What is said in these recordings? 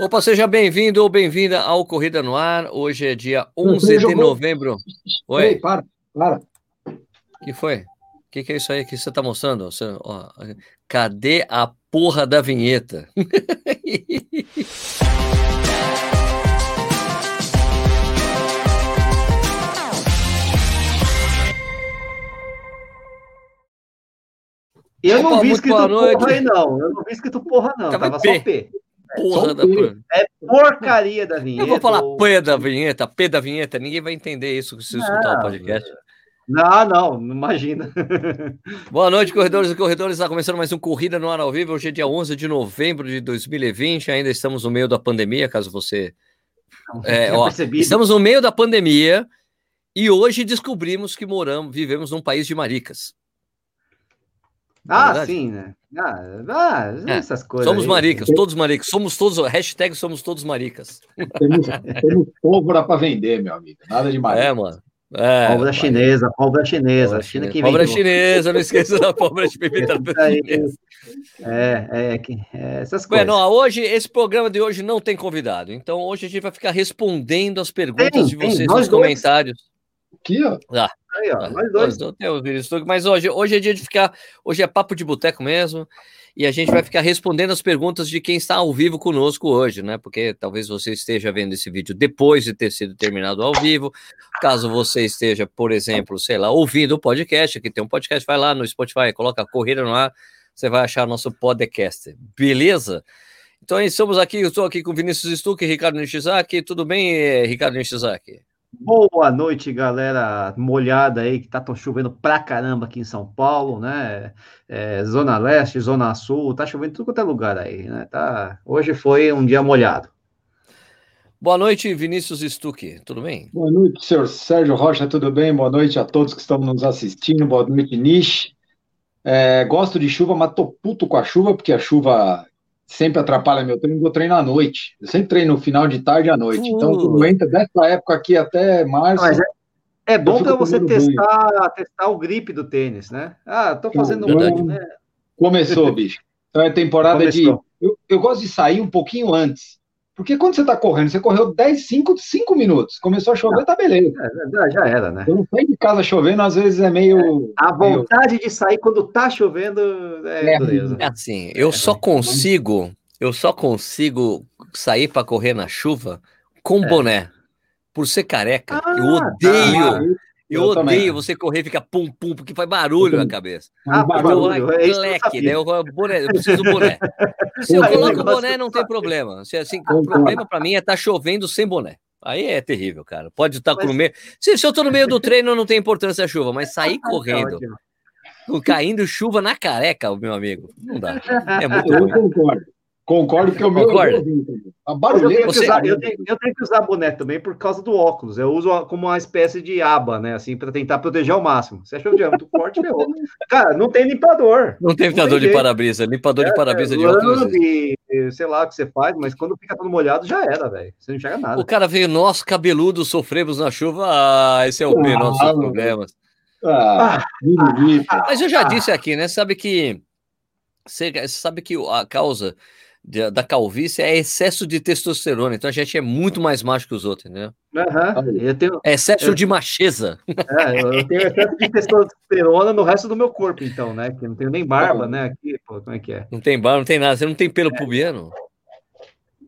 Opa, seja bem-vindo ou bem-vinda ao Corrida no Ar. Hoje é dia 11 de novembro. Oi. Ei, para, para. O que foi? O que, que, é isso aí que você está mostrando? Você, ó, cadê a porra da vinheta? Eu não vi escrito porra aí, não. Eu não vi escrito porra, não. Tava, Tava só P. Porra da É porcaria da vinheta. Eu vou falar ou... P da vinheta, P da vinheta. Ninguém vai entender isso se escutar o podcast. Não, não, não imagina. Boa noite, corredores e corredores. Está começando mais um Corrida no Ar ao Vivo. Hoje é dia 11 de novembro de 2020. Ainda estamos no meio da pandemia, caso você. É, ó, estamos no meio da pandemia e hoje descobrimos que moramos, vivemos num país de maricas. Ah, é sim, né? Ah, ah é. essas coisas. Somos aí. maricas, todos maricas. Somos todos, hashtag somos todos maricas. Temos, temos pólvora para vender, meu amigo. Nada de marica. É, mano. É, pólvora chinesa, pólvora chinesa. Pólvora China que pólvora chinesa, não esqueça da pólvora de pimenta chinesa. É, é, é, essas coisas. Bueno, hoje, esse programa de hoje não tem convidado. Então, hoje a gente vai ficar respondendo as perguntas tem, de vocês tem, nos comentários. Aqui, ó. Ah, Aí, ó, nós dois. Nós mas hoje, hoje é dia de ficar. Hoje é papo de boteco mesmo. E a gente vai ficar respondendo as perguntas de quem está ao vivo conosco hoje, né? Porque talvez você esteja vendo esse vídeo depois de ter sido terminado ao vivo. Caso você esteja, por exemplo, sei lá, ouvindo o podcast, aqui tem um podcast, vai lá no Spotify, coloca a corrida no ar, você vai achar nosso podcast. Beleza? Então, estamos aqui, eu estou aqui com Vinícius Stuck e Ricardo Nishizaki. Tudo bem, eh, Ricardo Nishizaki? Boa noite, galera molhada aí, que tá chovendo pra caramba aqui em São Paulo, né? É, zona Leste, Zona Sul, tá chovendo em tudo quanto é lugar aí, né? Tá... Hoje foi um dia molhado. Boa noite, Vinícius Stuck, tudo bem? Boa noite, senhor Sérgio Rocha, tudo bem? Boa noite a todos que estão nos assistindo, boa noite, Nish. É, gosto de chuva, mas tô puto com a chuva, porque a chuva sempre atrapalha meu treino, eu treino à noite. Eu sempre treino no final de tarde à noite. Uh. Então, quando entra dessa época aqui até março. Mas é, é bom para você testar, testar o grip do tênis, né? Ah, tô fazendo um. Né? Começou, bicho. Então é temporada Começou. de. Eu, eu gosto de sair um pouquinho antes. Porque quando você está correndo, você correu 10, 5, 5 minutos. Começou a chover, tá beleza. É, já era, né? Eu não saio de casa chovendo, às vezes é meio. É, a vontade meio... de sair quando tá chovendo é, é, é assim, eu é, só consigo, eu só consigo sair para correr na chuva com é. boné. Por ser careca. Ah, eu odeio. Eu, eu odeio também. você correr e ficar pum pum, porque faz barulho na cabeça. Ah, barulho. Então, é leque, né? Eu, boné, eu preciso do boné. Se eu coloco o boné, não tem problema. Se, assim, o problema para mim é estar tá chovendo sem boné. Aí é terrível, cara. Pode estar mas... no meio. Se, se eu estou no meio do treino, não tem importância a chuva, mas sair tá correndo, caindo chuva na careca, meu amigo, não dá. É muito eu concordo. Concordo que é o meu. Concordo. A barulheira. Eu tenho, usar, eu, tenho, eu tenho, que usar boné também por causa do óculos. Eu uso como uma espécie de aba, né? Assim, para tentar proteger ao máximo. Você achou que é muito forte, meu? Cara, não tem limpador. Não tem limpador de para-brisa. Limpador é, de para-brisa é, de óculos. E, sei lá o que você faz, mas quando fica todo molhado, já era, velho. Você não enxerga nada. O cara veio, nós cabeludos sofremos na chuva. Ah, esse é o ah, nossos problemas. Ah, ah, mas eu já disse aqui, né? Sabe que. Você sabe que a causa da calvície é excesso de testosterona. Então a gente é muito mais macho que os outros, entendeu? Uhum. Eu tenho, é excesso eu, de macheza. É, eu tenho excesso de testosterona no resto do meu corpo, então, né? Que não tenho nem barba, né? Aqui, pô, como é que é? Não tem barba, não tem nada. Você não tem pelo é. pubiano?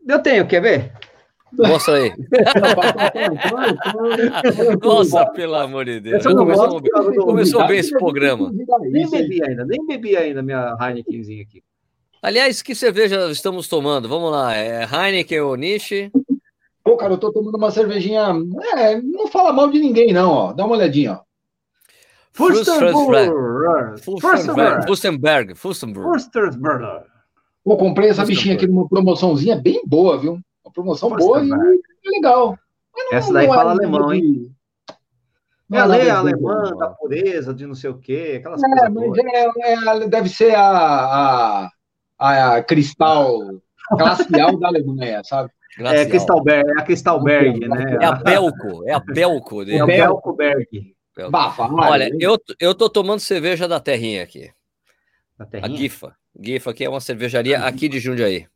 Eu tenho, quer ver? Mostra aí. Nossa, pelo amor de Deus. Começou, começou bem esse programa. Nem bebi ainda, nem bebi ainda minha Heinekenzinha aqui. Aliás, que cerveja estamos tomando? Vamos lá, é Heineken ou Nishi? Pô, cara, eu tô tomando uma cervejinha. É, não fala mal de ninguém, não, ó. Dá uma olhadinha, ó. Fustenberg. Fustenberg. Fustenberg. Pô, comprei essa bichinha aqui numa promoçãozinha bem boa, viu? Uma promoção boa e é legal. Não, essa daí fala alemão, de... hein? É a lei alemã da pureza, de não sei o quê, aquelas é, coisas. É, é, deve ser a, a a cristal glacial da Alemanha, sabe? Glacial. É, Cristalberg, é a Cristalberg, né? É a Belco, é a Belco. É a Belcoberg. Olha, eu, eu tô tomando cerveja da terrinha aqui. Da terrinha? A Gifa. Gifa, que é uma cervejaria aqui de Jundiaí.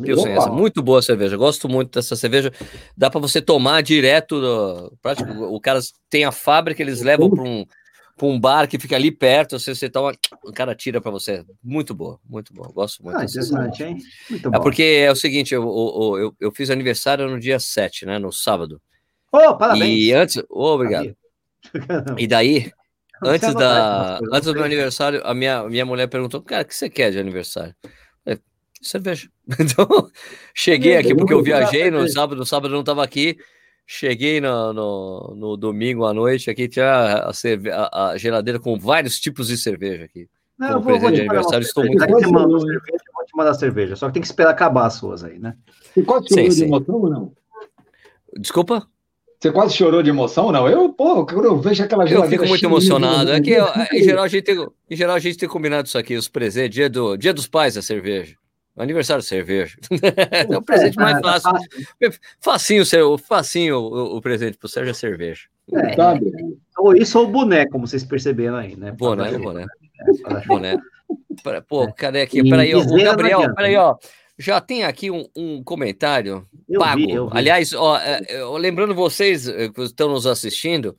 Pilsen, essa. Muito boa cerveja. Gosto muito dessa cerveja. Dá para você tomar direto. Do, prático, o cara tem a fábrica, eles levam para um, um bar que fica ali perto. Você, você toma, o cara tira para você. Muito boa, muito boa. Gosto muito. Ah, interessante, hein? Muito é bom. porque é o seguinte: eu, eu, eu, eu, fiz aniversário no dia 7, né? No sábado. Oh, parabéns! E antes. Oh, obrigado. E daí, antes, da, antes do meu aniversário, a minha, minha mulher perguntou: Cara, o que você quer de aniversário? cerveja. Então, cheguei aqui porque eu viajei no sábado, no sábado eu não estava aqui. Cheguei no, no, no, domingo à noite aqui, tinha a, a, a, geladeira com vários tipos de cerveja aqui. Não, vou, presente de aniversário, estou muito feliz. Eu vou te mandar cerveja, só que tem que esperar acabar as suas aí, né? Você quase chorou sim, de emoção ou não? Desculpa? Você quase chorou de emoção ou não? Eu, pô, quando eu vejo aquela geladeira. Eu fico muito emocionado. É que, em, geral, a gente tem, em geral, a gente tem combinado isso aqui, os presentes, dia, do, dia dos pais, a cerveja. Aniversário de cerveja. é o presente mais é, fácil. Facinho, seu, facinho o, o presente pro Sérgio é cerveja. É, ou isso ou boné, como vocês perceberam aí, né? Boné, boné. É, boné. Pô, cadê aqui? Peraí, o Gabriel, peraí, ó. Já tem aqui um, um comentário eu pago. Vi, vi. Aliás, ó, lembrando vocês eh, que estão nos assistindo,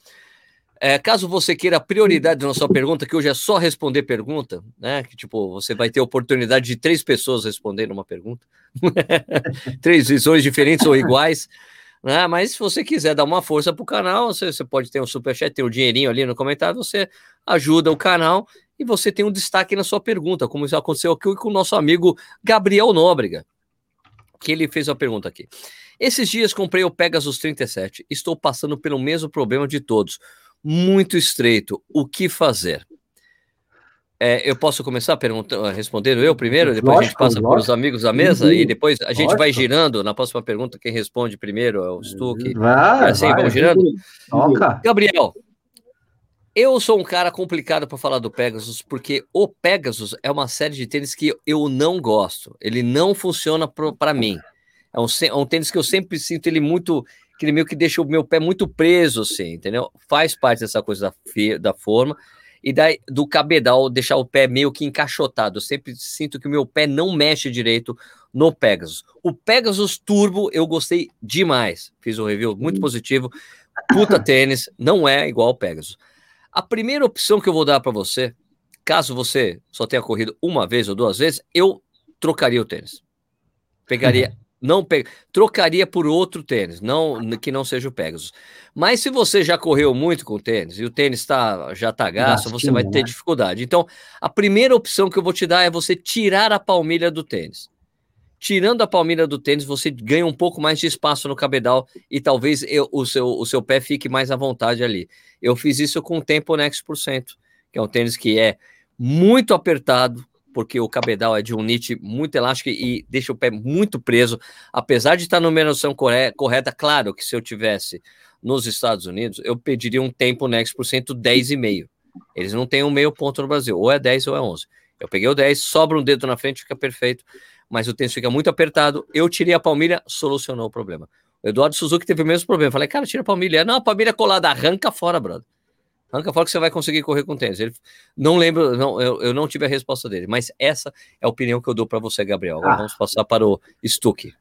é, caso você queira prioridade na sua pergunta, que hoje é só responder pergunta, né? Que tipo, você vai ter oportunidade de três pessoas respondendo uma pergunta, três visões diferentes ou iguais. Né? Mas se você quiser dar uma força para o canal, você, você, pode ter um superchat, ter um dinheirinho ali no comentário, você ajuda o canal e você tem um destaque na sua pergunta, como já aconteceu aqui com o nosso amigo Gabriel Nóbrega, que ele fez uma pergunta aqui. Esses dias comprei o Pegasus 37, estou passando pelo mesmo problema de todos muito estreito. O que fazer? É, eu posso começar perguntando, respondendo eu primeiro, depois lógico, a gente passa lógico. para os amigos da mesa uhum. e depois a gente lógico. vai girando. Na próxima pergunta, quem responde primeiro é o Stuck. Vai, assim, vai, vamos girando. Toca. Gabriel, eu sou um cara complicado para falar do Pegasus, porque o Pegasus é uma série de tênis que eu não gosto. Ele não funciona para mim. É um, é um tênis que eu sempre sinto ele muito que ele meio que deixa o meu pé muito preso, assim, entendeu? Faz parte dessa coisa da, da forma. E daí, do cabedal, deixar o pé meio que encaixotado. Eu sempre sinto que o meu pé não mexe direito no Pegasus. O Pegasus Turbo eu gostei demais. Fiz um review muito positivo. Puta tênis, não é igual ao Pegasus. A primeira opção que eu vou dar para você, caso você só tenha corrido uma vez ou duas vezes, eu trocaria o tênis. Pegaria não pe... trocaria por outro tênis, não que não seja o Pegasus. Mas se você já correu muito com o tênis e o tênis tá, já tá gasto, você vai ter né? dificuldade. Então, a primeira opção que eu vou te dar é você tirar a palmilha do tênis. Tirando a palmilha do tênis, você ganha um pouco mais de espaço no cabedal e talvez eu, o, seu, o seu pé fique mais à vontade ali. Eu fiz isso com o Tempo Next por cento, que é um tênis que é muito apertado, porque o cabedal é de um knit muito elástico e deixa o pé muito preso. Apesar de estar na numeração correta, claro que se eu tivesse nos Estados Unidos, eu pediria um tempo Next por cento 10,5. Eles não têm um meio ponto no Brasil, ou é 10 ou é 11. Eu peguei o 10, sobra um dedo na frente, fica perfeito, mas o tênis fica muito apertado. Eu tirei a palmilha, solucionou o problema. O Eduardo Suzuki teve o mesmo problema. Falei, cara, tira a palmilha. Não, a palmilha colada, arranca fora, brother. Arranca fora que você vai conseguir correr com tênis. Ele, não lembro, não, eu, eu não tive a resposta dele, mas essa é a opinião que eu dou para você, Gabriel. Agora ah. vamos passar para o Stuck.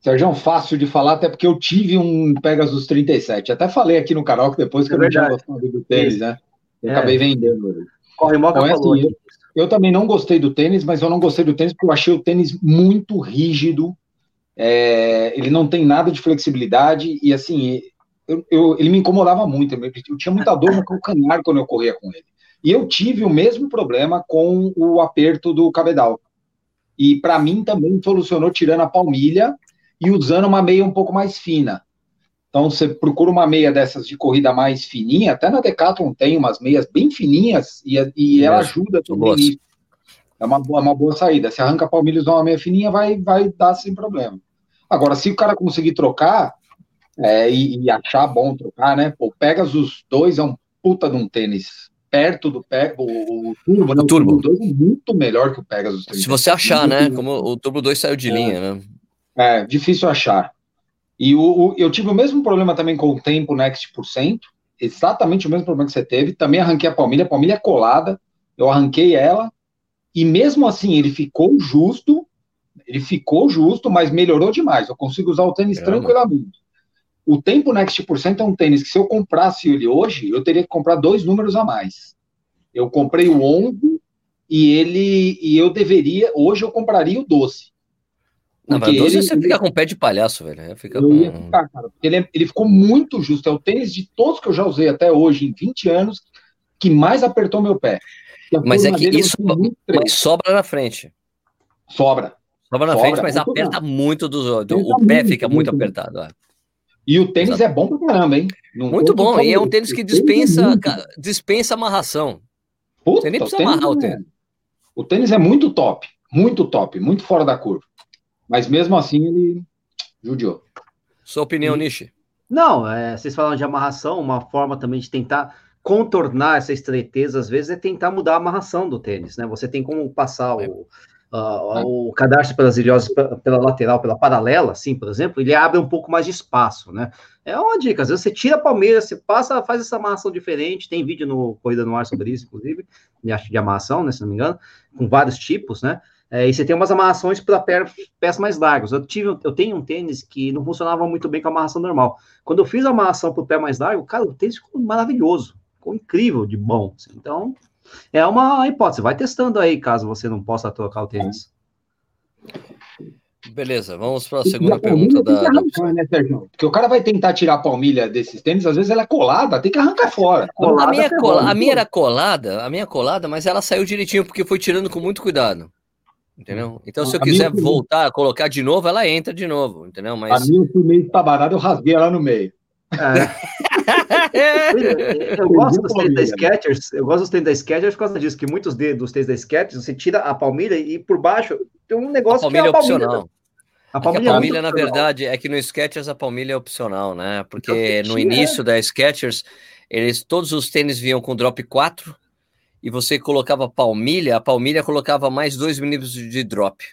Sérgio, é fácil de falar, até porque eu tive um Pegasus 37. Até falei aqui no canal que depois que é eu não tinha gostado do tênis, né? Eu é. acabei vendendo Corre Moca então, é. Assim, eu, eu, também não gostei do tênis, mas eu não gostei do tênis porque eu achei o tênis muito rígido. É, ele não tem nada de flexibilidade e assim eu, eu, ele me incomodava muito. Eu tinha muita dor no calcanhar quando eu corria com ele. E eu tive o mesmo problema com o aperto do cabedal. E para mim também solucionou tirando a palmilha e usando uma meia um pouco mais fina. Então você procura uma meia dessas de corrida mais fininha, até na Decathlon tem umas meias bem fininhas e, e ela ajuda também nisso. É uma, boa, uma boa saída. Se arranca a palmilha e usa uma meia fininha, vai, vai dar sem problema. Agora, se o cara conseguir trocar, é, e, e, achar bom trocar, né? O Pegasus 2 é um puta de um tênis perto do Pegasus, o, o, Turbo, né? O Turbo. 2 é muito melhor que o Pegasus 3. Se você achar, né? Como o Turbo 2 saiu de é, linha, né? É, difícil achar. E o, o, eu tive o mesmo problema também com o Tempo Next por cento, exatamente o mesmo problema que você teve. Também arranquei a palmilha, a palmilha é colada, eu arranquei ela, e mesmo assim ele ficou justo, Ele ficou justo, mas melhorou demais. Eu consigo usar o tênis é, tranquilamente. O Tempo Next Percent é um tênis que se eu comprasse ele hoje, eu teria que comprar dois números a mais. Eu comprei o 11 e ele e eu deveria, hoje eu compraria o 12. Não, mas 12 ele, você fica com pé de palhaço, velho. Fica eu com... ia ficar, cara, ele, é, ele ficou muito justo. É o tênis de todos que eu já usei até hoje, em 20 anos, que mais apertou meu pé. Mas é que isso mas sobra na frente. Sobra. Sobra na sobra, frente, mas aperta muito do, do o pé fica muito, muito apertado. É. E o tênis Exato. é bom pra caramba, hein? Não muito bom, e é um tênis que dispensa, dispensa amarração. Puta, Você nem precisa o amarrar o tênis. É... O tênis é muito top, muito top, muito fora da curva. Mas mesmo assim ele judiou. Sua opinião, Nishi? Não, é, vocês falam de amarração, uma forma também de tentar contornar essa estreiteza, às vezes, é tentar mudar a amarração do tênis, né? Você tem como passar o, uh, o cadarço pelas ilhosas pela lateral, pela paralela, assim, por exemplo, ele abre um pouco mais de espaço, né? É uma dica, às vezes você tira a palmeira, você passa, faz essa amarração diferente, tem vídeo no Corrida no Ar sobre isso, inclusive, de, de amarração, né, se não me engano, com vários tipos, né? É, e você tem umas amarrações para pés mais largos. Eu, tive, eu tenho um tênis que não funcionava muito bem com a amarração normal. Quando eu fiz a amarração para o pé mais largo, cara, o tênis ficou maravilhoso, ficou incrível de bom. Assim. Então, é uma hipótese. Vai testando aí, caso você não possa trocar o tênis. Beleza, vamos para a segunda pergunta da. Arrancar, né, Sérgio? Porque o cara vai tentar tirar a palmilha desses tênis, às vezes ela é colada, tem que arrancar fora. Colada, a, minha cola... a minha era colada, a minha colada, mas ela saiu direitinho porque foi tirando com muito cuidado. Entendeu? Então, se eu a quiser voltar, colocar de novo, ela entra de novo, entendeu? Mas... A minha, eu fui meio estabanada, eu rasguei ela no meio. É. eu gosto dos tênis da Skechers, eu gosto dos tênis da Skechers por causa disso, que muitos dos tênis da Skechers, você tira a palmilha e por baixo tem um negócio a que é a palmilha. Opcional. A palmilha, é a palmilha é na verdade, é que no Skechers a palmilha é opcional, né? Porque no início é. da Skechers, eles, todos os tênis vinham com drop 4 e você colocava palmilha, a palmilha colocava mais 2 milímetros de drop.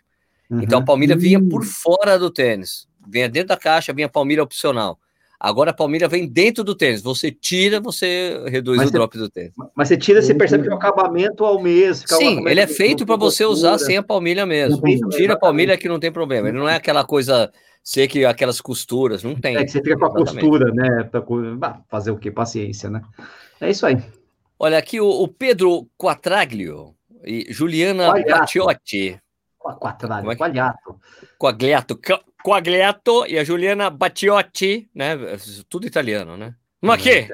Uhum. Então a palmilha vinha por fora do tênis. Vinha dentro da caixa, vinha a palmilha opcional. Agora a palmilha vem dentro do tênis. Você tira, você reduz mas o você, drop do tênis. Mas você tira, você percebe que o acabamento ao mesmo. Sim, ele é feito para você usar sem a palmilha mesmo. Tira a palmilha que não tem problema. Ele não é aquela coisa ser que aquelas costuras, não tem. É que você fica com a costura, né? Pra fazer o quê? Paciência, né? É isso aí. Olha aqui o, o Pedro Quatraglio e Juliana Batiotti. Quatraglio, é Quagliato. Quagliato. Quagliato e a Juliana Batiotti, né? Tudo italiano, né? Mas aqui, é.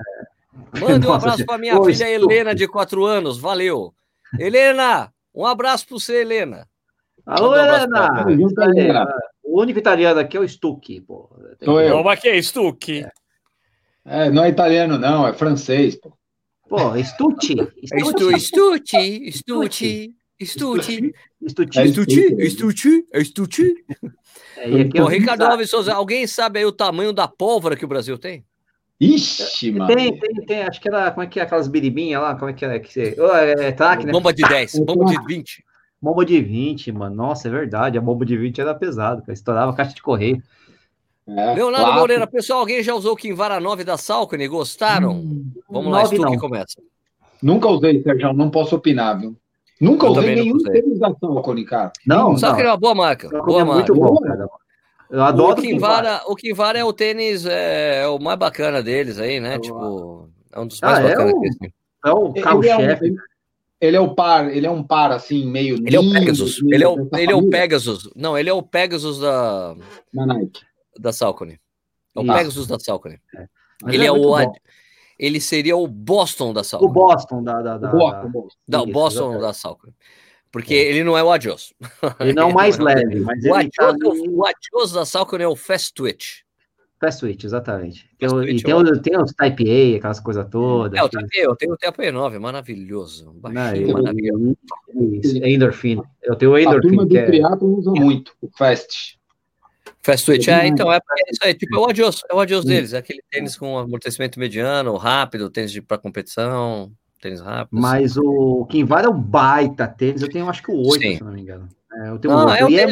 manda um abraço para minha filha Helena, de 4 anos. Valeu. Helena, um abraço para você, Helena. Alô, um Helena! O único italiano aqui é o Stucchi, pô. Sou eu. É é Stucchi? É. é. não é italiano, não, é francês, pô. Pô, Stucci. Stucci, Stucci, Stucci. Estuche. Estuche. Estuche. Estuche. É, Ô, Ricardo Alves Souza, alguém sabe aí o tamanho da pólvora que o Brasil tem? Ixi, mano. Tem, tem, tem. Acho que era, como é que é aquelas biribinhas lá, como é que é? Que você... oh, é, é track, né? Bomba de 10, bomba de 20. Bomba de 20, mano. Nossa, é verdade. A bomba de 20 era pesado, cara. Estourava a caixa de correio. É, Leonardo quatro. Moreira, pessoal, alguém já usou o Kinvara 9 da Salcone? Gostaram? Hum, Vamos lá, Stu que começa. Nunca usei, Sérgio, não posso opinar, viu? Nunca eu usei nenhum tênis da Salcone, cara. Não, Só que é uma boa marca. Boa é marca. Muito bom, cara. Eu adoro o Kinvara. O Kinvara é o tênis, é, é, o mais bacana deles aí, né? Tipo, é um dos mais ah, bacanas é o, É o carro-chefe. Ele é o par, ele é um par assim, meio. Ele lindo, é o Pegasus. Ele é o, ele é o Pegasus. Não, ele é o Pegasus da. Da Nike. Da Salcone. É o Isso. Pegasus da Salcone. É. Ele é, é o. Bom. Ele seria o Boston da Salcone. O Boston da. da, da, Boston, Boston. Da, Isso, Boston da Salcone. Porque é. ele não é o Adios. Ele não é o mais leve, mas o Adios, tá... o Adios da Salcone é o Fast Twitch. Fast Switch, exatamente. Tem, Fast e tem, o, tem os Type A, aquelas coisas todas. É, o Type A, eu tenho o Type A 9, maravilhoso. Baixinho, não, maravilhoso. Isso, endorfina. Eu tenho o endorfina. A turma do que é... triatlo usa muito, o Fast. Fast Twitch, é, então, é, é isso aí, tipo, é o adios, é o adios deles, é aquele tênis com amortecimento mediano, rápido, tênis para competição, tênis rápido. Mas o quem vale é o baita tênis, eu tenho acho que o 8, Sim. se não me engano. É, eu tenho não, o 8, é o e é,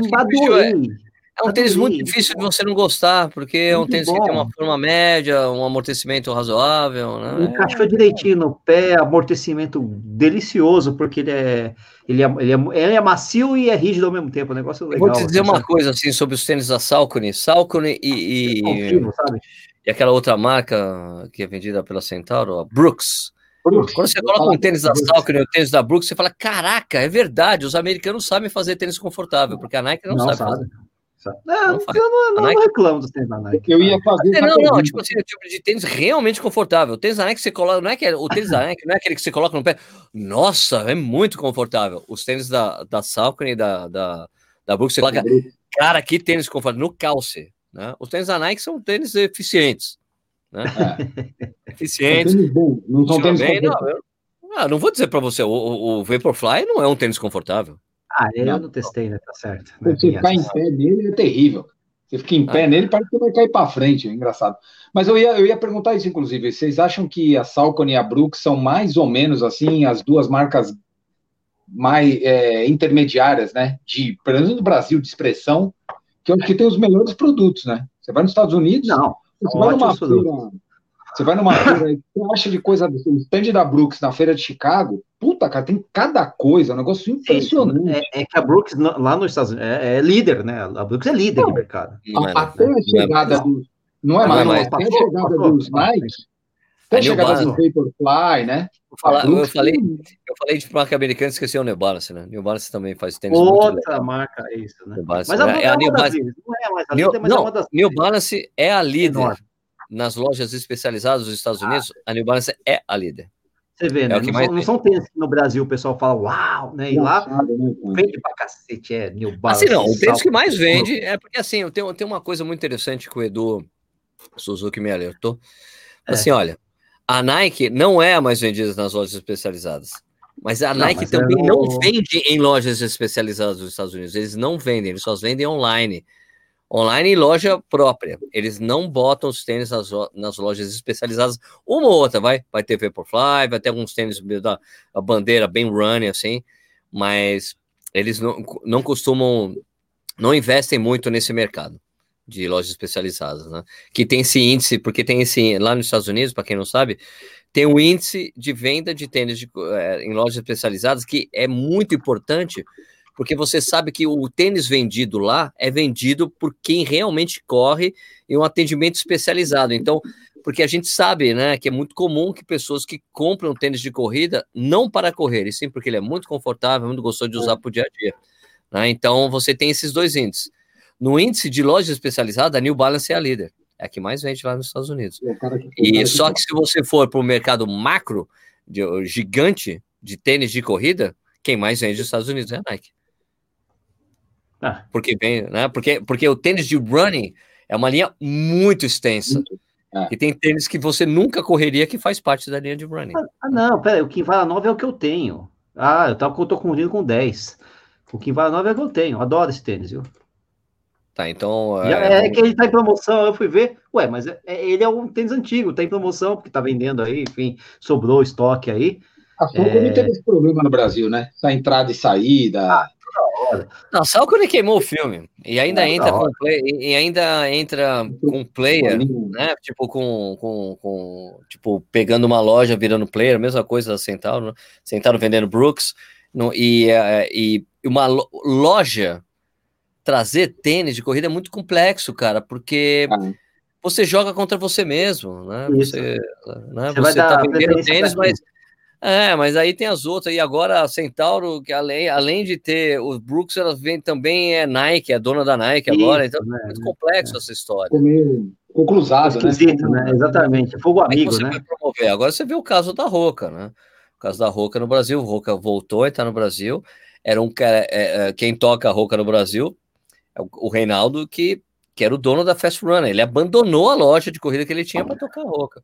É um tênis muito difícil de você não gostar, porque é um tênis bom. que tem uma forma média, um amortecimento razoável, né? Encaixou direitinho no pé, amortecimento delicioso, porque ele é, ele é, ele é, ele é macio e é rígido ao mesmo tempo, um negócio legal. Eu vou te dizer assim, uma sabe? coisa, assim, sobre os tênis da Salcone. Salcone e... e... sabe? E aquela outra marca que é vendida pela Centauro, a Brooks. Brooks. Quando você coloca um tênis da Salcone e o tênis da Brooks, você fala, caraca, é verdade, os americanos sabem fazer tênis confortável, porque a Nike não, não sabe, sabe. Fazer. Não, não eu não, não reclamo dos tênis da Nike. Eu ia fazer. Não, não, tipo assim, o tipo de tênis realmente confortável. O tênis da Nike você coloca, não é que é, o tênis da Nike não é aquele que você coloca no pé. Nossa, é muito confortável. Os tênis da, da Salcone e da, da, da Brooks, você coloca. Cara, que tênis confortável. No calce. Né? Os tênis da Nike são tênis eficientes. Né? É. Eficientes. Não são tênis bem, não, eu, ah, não vou dizer para você, o, o Vaporfly não é um tênis confortável. Ah, ele eu não testei, né? Tá certo. Você ficar em pé nele é terrível. Você fica em pé ah. nele, parece que vai cair para frente, é engraçado. Mas eu ia, eu ia perguntar isso, inclusive. Vocês acham que a Salcone e a Brooks são mais ou menos assim, as duas marcas mais é, intermediárias, né? De, pelo menos no Brasil, de expressão, que é que tem os melhores produtos, né? Você vai nos Estados Unidos, não, você vai numa feira, você vai numa feira, você acha de coisa, o stand da Brooks na feira de Chicago, puta, cara, tem cada coisa, um negócio impressionante. É, é que a Brooks, lá nos Estados Unidos, é, é líder, né? A Brooks é líder não, de mercado. até a chegada do. Não é mais, até a chegada dos Nike, até a chegada do Vaporfly, né? Falar, eu, falei, eu falei de marca americana, esqueci o New Balance, né? New Balance também faz tênis Outra marca, é isso, né? Balance, mas é, é a New Balance. Não é mais a líder, mas é uma das New Balance é a líder nas lojas especializadas dos Estados ah. Unidos. Ah. A New Balance é a líder. Você vê, é né? É não, são, não são tênis que no Brasil o pessoal fala, uau, né? E lá né, vende pra cacete, é New Balance. Assim, não, o tênis que mais vende é porque, assim, eu tenho, tenho uma coisa muito interessante que o Edu Suzuki me alertou. É. Assim, olha, a Nike não é a mais vendida nas lojas especializadas. Mas a não, Nike mas também não... não vende em lojas especializadas dos Estados Unidos. Eles não vendem, eles só vendem online. Online e loja própria. Eles não botam os tênis nas, nas lojas especializadas. Uma ou outra, vai. Vai ter Vaporfly, vai ter alguns tênis da bandeira bem running, assim. Mas eles não, não costumam, não investem muito nesse mercado de lojas especializadas, né? Que tem esse índice, porque tem esse lá nos Estados Unidos, para quem não sabe, tem um índice de venda de tênis de, é, em lojas especializadas que é muito importante, porque você sabe que o tênis vendido lá é vendido por quem realmente corre em um atendimento especializado. Então, porque a gente sabe, né, que é muito comum que pessoas que compram tênis de corrida não para correr, e sim porque ele é muito confortável, muito gostoso de usar para o dia a dia. Né? Então, você tem esses dois índices. No índice de lojas especializadas, a New Balance é a líder. É a que mais vende lá nos Estados Unidos. e só que se você for para o mercado macro, de, gigante, de tênis de corrida, quem mais vende nos Estados Unidos é a Nike. Ah. Porque vem, né? Porque, porque o tênis de running é uma linha muito extensa. Ah. E tem tênis que você nunca correria que faz parte da linha de running. Ah, não, pera, o Kinvara 9 é o que eu tenho. Ah, eu, tava, eu tô confundindo com 10. O Kinvara 9 é o que eu tenho. Eu adoro esse tênis, viu? Tá, então. É, é, que ele tá em promoção, eu fui ver. Ué, mas é, é, ele é um tênis antigo, tá em promoção, porque tá vendendo aí, enfim, sobrou estoque aí. A Fogo é... não teve esse problema no Brasil, né? Essa entrada e saída. Ah, não, só quando ele queimou o filme. E ainda é, entra com play, e ainda entra com player, né? Tipo, com, com, com, Tipo, pegando uma loja, virando player, mesma coisa da Centauro, né? Centauro vendendo Brooks. No, e, é, e uma loja trazer tênis de corrida é muito complexo, cara, porque ah. você joga contra você mesmo, né? Isso. Você, né? você, você tá vendendo tênis, mas é, mas aí tem as outras, e agora a Centauro, que além, além de ter os Brooks, ela vem também é Nike, é dona da Nike Isso, agora, então né, é muito complexo é. essa história. conclusado, né? né? Exatamente, fogo amigo, você né? promover? Agora você vê o caso da Roca, né? O caso da Roca no Brasil, o Roca voltou e tá no Brasil, era um cara, é, é, quem toca a Roca no Brasil é o Reinaldo, que, que era o dono da Fast Runner. Ele abandonou a loja de corrida que ele tinha para tocar roca.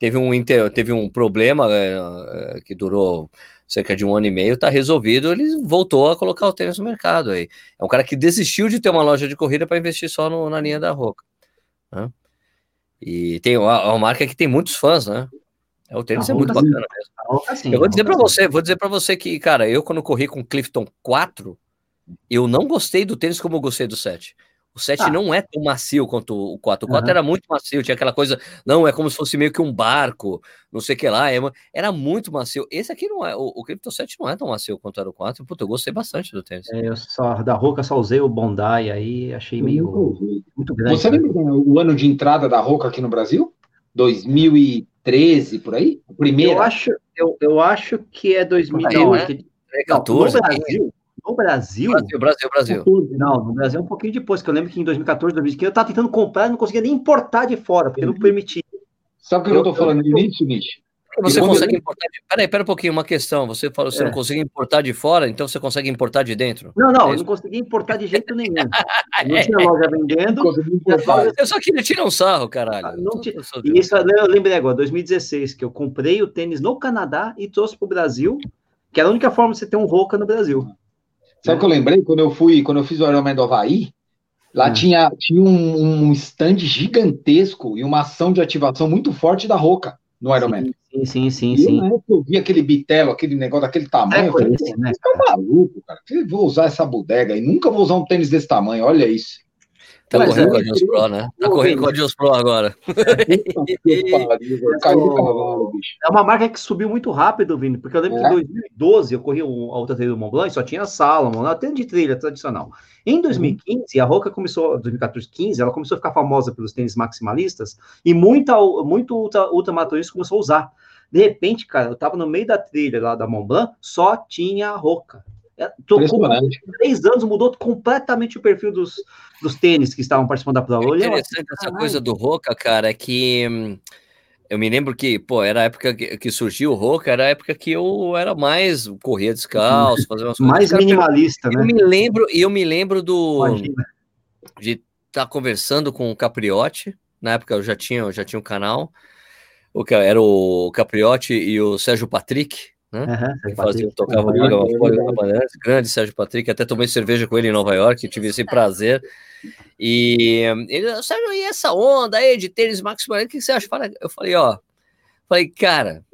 Teve um, inter, teve um problema é, que durou cerca de um ano e meio, tá resolvido, ele voltou a colocar o tênis no mercado aí. É um cara que desistiu de ter uma loja de corrida para investir só no, na linha da Roca. Né? E tem uma, uma, marca que tem muitos fãs, né? É, o tênis é muito sim. bacana mesmo. Sim, eu vou dizer para você, vou dizer para você que, cara, eu quando corri com Clifton 4, eu não gostei do tênis como eu gostei do 7. O 7 ah. não é tão macio quanto o 4. O 4 uhum. era muito macio, tinha aquela coisa, não, é como se fosse meio que um barco, não sei o que lá, é era muito macio. Esse aqui não é, o, o Crypto 7 não é tão macio quanto era o 4. Puta, eu gostei bastante do tênis. É, eu só, da Roca só usei o Bondi aí, achei meio muito grande. Você lembra o ano de entrada da Roca aqui no Brasil? 2013, por aí? Primeiro? Eu acho, eu, eu acho que é 2014. Né? É 14, no Brasil, no Brasil. Brasil, Brasil, Brasil. Não, no Brasil é um pouquinho depois, que eu lembro que em 2014, 2015, eu estava tentando comprar e não conseguia nem importar de fora, porque não permitia. Sabe o que eu, tô falando no início, Nietzsche? Você consegue importar de... Peraí, pera um pouquinho, uma questão. Você falou você é. não consegue importar de fora, então você consegue importar de dentro? Não, não, é eu não conseguia importar de jeito nenhum. Não tinha loja vendendo. Eu só queria tirar um sarro, caralho. Ah, não tinha... E isso eu lembrei agora, 2016, que eu comprei o tênis no Canadá e trouxe para o Brasil, que era a única forma de você ter um Roca no Brasil. Sabe o que eu lembrei? Quando eu fui, quando eu fiz o Ironman do Havaí, lá hum. tinha, tinha um, um stand gigantesco e uma ação de ativação muito forte da Roca no Ironman. Sim, sim, sim, sim. Eu, eu vi aquele bitelo, aquele negócio daquele tamanho, é, eu falei, esse, né, tá maluco, cara. Eu vou usar essa bodega e nunca vou usar um tênis desse tamanho, olha isso. Tá Mas correndo é, com a Deus Pro, né? Tá correndo com a Deus Pro agora. É uma marca que subiu muito rápido, Vini, porque eu lembro é. que em 2012 eu corri a outra trilha do Mont Blanc e só tinha Salomon, até de trilha tradicional. Em 2015, a Roca começou, 2014, 15, ela começou a ficar famosa pelos tênis maximalistas e muita, muito ultra, ultramaratonistas começou a usar. De repente, cara, eu tava no meio da trilha lá da Mont Blanc, só tinha a Roca. É, Trocou três anos, mudou completamente o perfil dos, dos tênis que estavam participando da prova. É interessante essa coisa do Roca, cara, é que hum, eu me lembro que, pô, era a época que, que, surgiu o Roca, era a época que eu era mais corria descalço, fazer umas coisas. Mais minimalista, eu, né? Eu me lembro, e eu me lembro do Imagina. de estar tá conversando com o Capriotti, na época eu já tinha, eu já tinha um canal, o que era o Capriotti e o Sérgio Patrick, né? Uhum, fazia, tocava uhum. grande Sérgio Patrick, até tomei cerveja com ele em Nova York, tive esse prazer. E ele, Sérgio, e essa onda aí de tênis Max o que você acha? Eu falei, ó, falei, cara,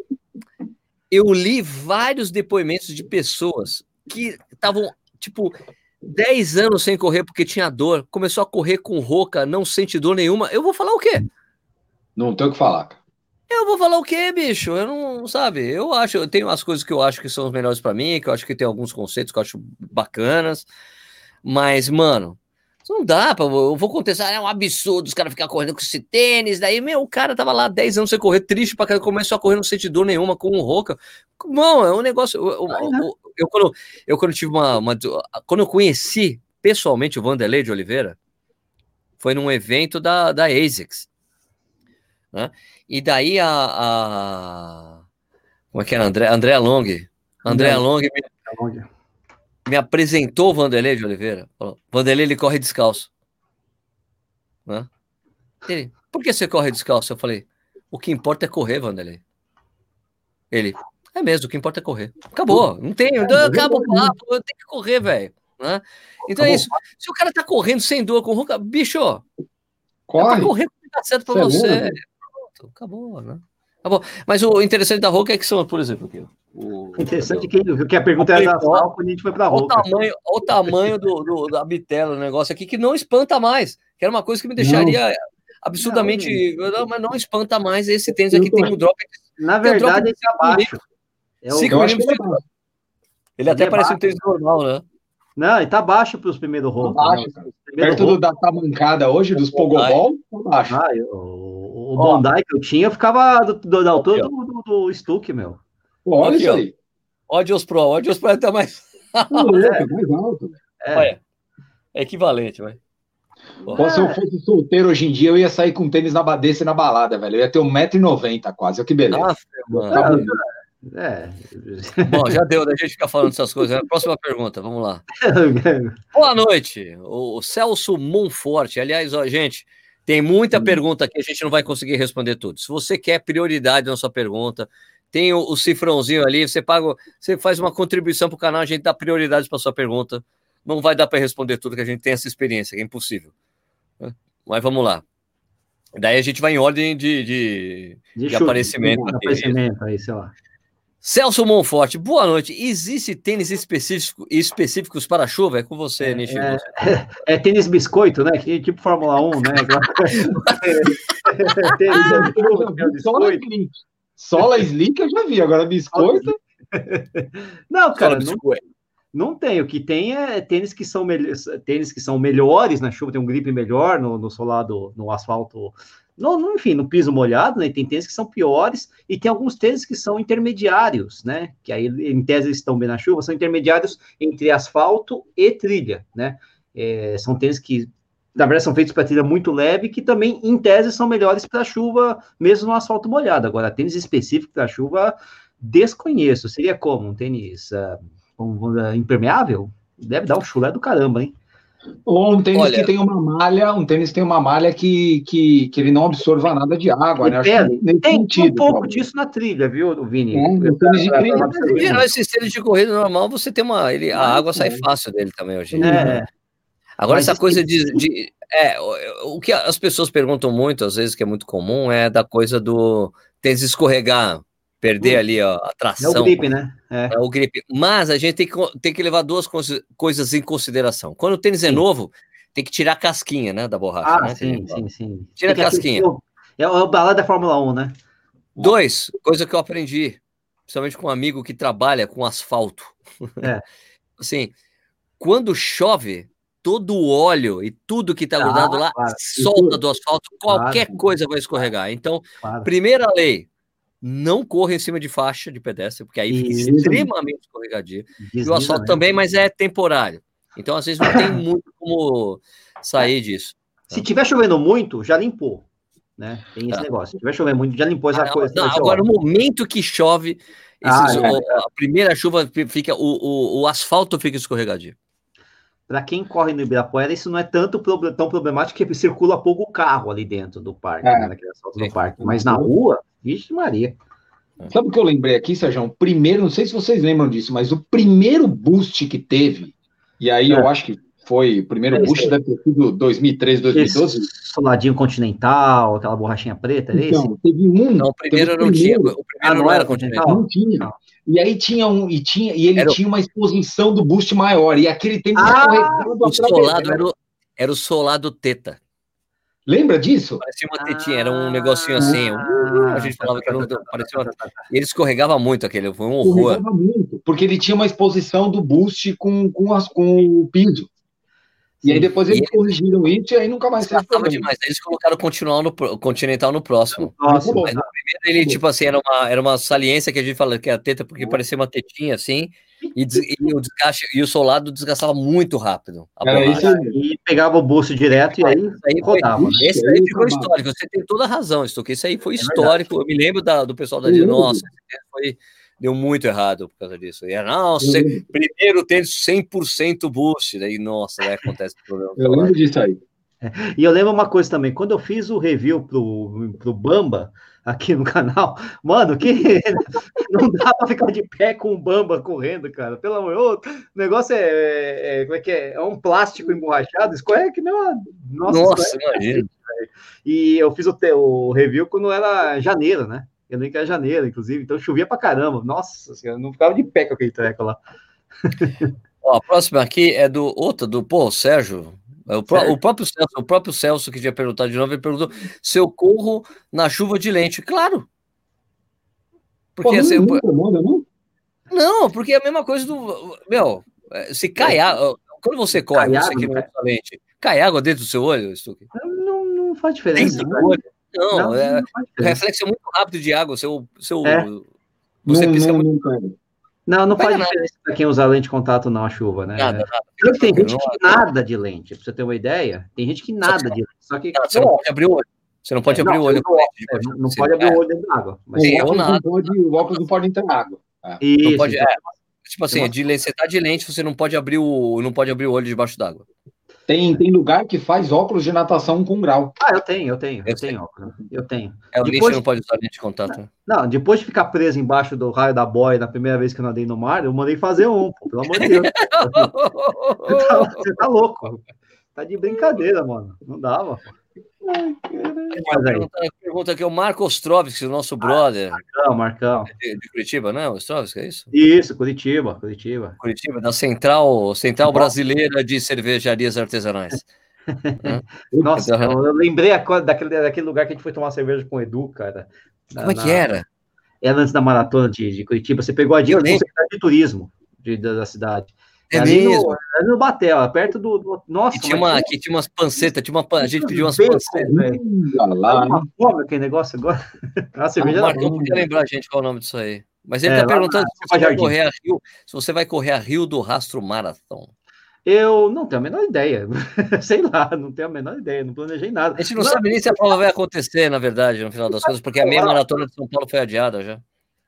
eu li vários depoimentos de pessoas que estavam, tipo, 10 anos sem correr porque tinha dor, começou a correr com roca, não sente dor nenhuma. Eu vou falar o quê? Não tem o que falar, cara. Eu vou falar o quê, bicho? Eu não, sabe? Eu acho, eu tenho as coisas que eu acho que são os melhores para mim, que eu acho que tem alguns conceitos que eu acho bacanas, mas, mano, não dá pra. Eu vou contestar, é um absurdo os caras ficar correndo com esse tênis. Daí, meu, o cara tava lá 10 anos sem correr, triste pra caramba, começou a correr, não sente dor nenhuma, com um roca. Bom, é um negócio. Eu, eu, eu, eu, quando, eu quando tive uma, uma. Quando eu conheci pessoalmente o Vanderlei de Oliveira, foi num evento da, da ASICS. Né? E daí a, a. Como é que era? André, André Long. André Long me, me apresentou o Vanderlei de Oliveira. Falou, Vanderlei ele corre descalço. Né? Ele, por que você corre descalço? Eu falei, o que importa é correr, Vanderlei. Ele, é mesmo, o que importa é correr. Acabou, não tem, acabou o papo, eu tenho que correr, velho. Né? Então é isso. Se o cara tá correndo sem dor com rouca, bicho, corre. Correndo tá certo pra você. É Acabou, né? Acabou. Mas o interessante da Roca é que são, por exemplo, aqui, o interessante que, que a pergunta era da Sal quando a gente foi para a Roca. O tamanho, o tamanho do, do, da bitela, o negócio aqui, que não espanta mais, que era uma coisa que me deixaria não. absurdamente. Não, mas não espanta mais esse tênis aqui, tem um drop. Na verdade, esse abaixo. É o, Cinco ele, é ele até é parece um tênis normal, né? Não, ele tá baixo para os primeiros rolos. Tá né? Perto do, da tamancada hoje, dos Pogobol, tá baixo. Ah, eu, o Bondi que eu tinha, ficava do, do, da altura do, do, do Stuck, meu. olha isso aí. Ódios Pro, Ódios Pro tá mais. é, mais alto. É. é equivalente, vai. Pô, se eu fosse solteiro hoje em dia, eu ia sair com tênis na badece na balada, velho. Eu ia ter 1,90m quase, olha que beleza. Nossa, mano. É. Bom, já deu da gente ficar falando essas coisas. Né? Próxima pergunta, vamos lá. Boa noite, o Celso Monforte. Aliás, ó, gente, tem muita pergunta que a gente não vai conseguir responder tudo. Se você quer prioridade na sua pergunta, tem o, o cifrãozinho ali, você paga, você faz uma contribuição para o canal, a gente dá prioridade para sua pergunta. Não vai dar para responder tudo que a gente tem essa experiência, é impossível. Mas vamos lá. Daí a gente vai em ordem de, de, de, de aparecimento. aparecimento aí, sei lá. Celso Monforte, boa noite. Existe tênis específico, específicos para chuva? É com você, Nishi. É, é, é, tênis biscoito, né? Que, tipo Fórmula 1, né? tênis é, Sola Slick. Sola Slick eu já vi, agora biscoito. Não, cara, não, não tem. O que tem é tênis que são, tênis que são melhores na chuva, tem um grip melhor no, no solado, no asfalto no, no, enfim, no piso molhado, né? Tem tênis que são piores e tem alguns tênis que são intermediários, né? Que aí, em tese, estão bem na chuva, são intermediários entre asfalto e trilha, né? É, são tênis que, na verdade, são feitos para trilha muito leve, que também, em tese, são melhores para chuva, mesmo no asfalto molhado. Agora, tênis específico para chuva, desconheço. Seria como? Um tênis uh, um, um, impermeável? Deve dar um chulé do caramba, hein? Ou um tênis Olha, que tem uma malha, um tênis que tem uma malha que, que, que ele não absorva nada de água, né? É, tem sentido, um pouco disso na trilha, viu, Vini? É, um tênis de trilha. Esses tênis de corrida normal, você tem uma. Ele, a água sai fácil dele também hoje. É. Agora, Mas essa coisa de, de. é, o que as pessoas perguntam muito, às vezes, que é muito comum, é da coisa do tênis escorregar perder hum. ali ó, a tração. É o gripe, né? É. é. o gripe. Mas a gente tem que, tem que levar duas coisas em consideração. Quando o tênis é sim. é novo, tem que tirar a casquinha, né, da borracha. Ah, né? sim, sim, sim. Tira a casquinha. É o balada da Fórmula 1, né? Dois, coisa que eu aprendi, principalmente com um amigo que trabalha com asfalto. É. assim, quando chove, todo o óleo e tudo que está ah, grudado lá claro. solta do asfalto, qualquer claro. coisa vai escorregar. Então, claro. primeira lei, não corra em cima de faixa de pedestre, porque aí fica Isso. extremamente escorregadio. E o asfalto também, mas é temporário. Então, às vezes, não tem muito como sair disso. Se tiver chovendo muito, já limpou. Né? Tem esse tá. negócio. Se tiver chovendo muito, já limpou essa ah, coisa. Não, agora, no momento que chove, ah, esses, é. a primeira chuva fica, o, o, o asfalto fica escorregadio. Para quem corre no Ibirapuera, isso não é tanto tão problemático que circula pouco carro ali dentro do parque, é. né, naquele asfalto do parque. Mas na rua, Vixe Maria. Sabe o que eu lembrei aqui, Sérgio? Primeiro, não sei se vocês lembram disso, mas o primeiro boost que teve, e aí é. eu acho que foi o primeiro é boost deve ter sido 2013, 2012. Esse soladinho continental, aquela borrachinha preta, é então, esse? teve um. Não, o primeiro não tinha. O primeiro ah, não, não era continental. Não tinha. E aí tinha um, e tinha, e ele era... tinha uma exposição do boost maior, e aquele tempo ah, o solado era o, era o solado teta. Lembra disso? Parecia uma tetinha, era um negocinho assim. Ah, a gente falava que era um, parecia uma... Ele escorregava muito aquele, foi um horror. Escorregava muito, porque ele tinha uma exposição do boost com, com, as, com o piso. E aí depois eles e corrigiram isso e aí nunca mais teve problema. demais. Eles colocaram continuar no Continental no próximo. próximo. Mas no primeiro ele, tipo assim, era uma, era uma saliência que a gente fala que é a teta, porque parecia uma tetinha assim, e, e, o desgaste, e o solado desgastava muito rápido. e pegava o bolso direto e aí, aí rodava. esse aí ficou histórico. Você tem toda a razão, Stuck. Isso aí foi é histórico. Eu me lembro da, do pessoal da Nossa, foi deu muito errado por causa disso. E era, não, você, primeiro tênis 100% boost, daí, nossa, daí acontece o problema. Eu lembro disso aí. É, e eu lembro uma coisa também, quando eu fiz o review pro, pro Bamba, aqui no canal, mano, que não dá para ficar de pé com o Bamba correndo, cara. Pelo amor, o negócio é, é, como é que é? É um plástico emborrachado, escorrega que não, nossa, nossa imagina. E eu fiz o, o review quando era janeiro, né? Eu nem que era janeiro, inclusive, então chovia pra caramba. Nossa, eu não ficava de pé com aquele treco lá. Ó, a próxima aqui é do outro, do pô, Sérgio. É o, pró o, próprio Celso, o próprio Celso que tinha perguntado de novo, ele perguntou se eu corro na chuva de lente. Claro. Porque pô, assim, não, incomoda, não? não, porque é a mesma coisa do. Meu, é, se cai água. Quando você corre, você que não lente, cai água dentro do seu olho, Stuque? Não, não faz diferença. Olho. Não, não, é, não o reflexo é muito rápido de água. Seu, seu, é. Você não, pisca não, muito. Não, não, não faz diferença para quem usa lente de contato não a chuva, né? Nada, nada. Tem gente que nada de lente, para você ter uma ideia. Tem gente que nada de lente. Só que você não pode abrir o olho. Você não pode é, abrir o olho. Não, não pode abrir o olho dentro da água. Mas Sim, o, óculos não pode, o óculos não pode entrar na água. É. Isso, não pode, é, tipo assim, de, você tá de lente, você não pode abrir o, não pode abrir o olho debaixo d'água. Tem, tem lugar que faz óculos de natação com grau. Ah, eu tenho, eu tenho, eu, eu tenho óculos. Eu tenho. É, o depois, não pode usar lente de contato. Não, depois de ficar preso embaixo do raio da boia na primeira vez que eu nadei no mar, eu mandei fazer um, pô, pelo amor de Deus. você, tá, você tá louco. Tá de brincadeira, mano. Não dava. Pergunta, pergunta aqui o Marco Ostrovski, o nosso brother. Marcão, Marcão. De, de Curitiba, não? Ostrovski, é isso? Isso, Curitiba, Curitiba. Curitiba, da Central, Central Brasileira de Cervejarias Artesanais. Nossa, então, eu lembrei daquele, daquele lugar que a gente foi tomar cerveja com o Edu, cara. Como é que era? Era antes da maratona de, de Curitiba. Você pegou a dica do secretário de turismo de, da, da cidade. É ali mesmo? No, no Batel, perto do. do nossa, que tinha, uma, que tinha umas pancetas, tinha uma, a gente pediu umas pancetas. Lá, uma fome aquele negócio agora. A cerveja. O Marcão podia lembrar a gente qual é o nome disso aí. Mas ele é, tá perguntando se você, vai correr a Rio, se você vai correr a Rio do Rastro Marathon. Eu não tenho a menor ideia. Sei lá, não tenho a menor ideia, não planejei nada. A gente não, não sabe nem se a prova vai acontecer, na verdade, no final das contas, porque a meia maratona de São Paulo foi adiada já.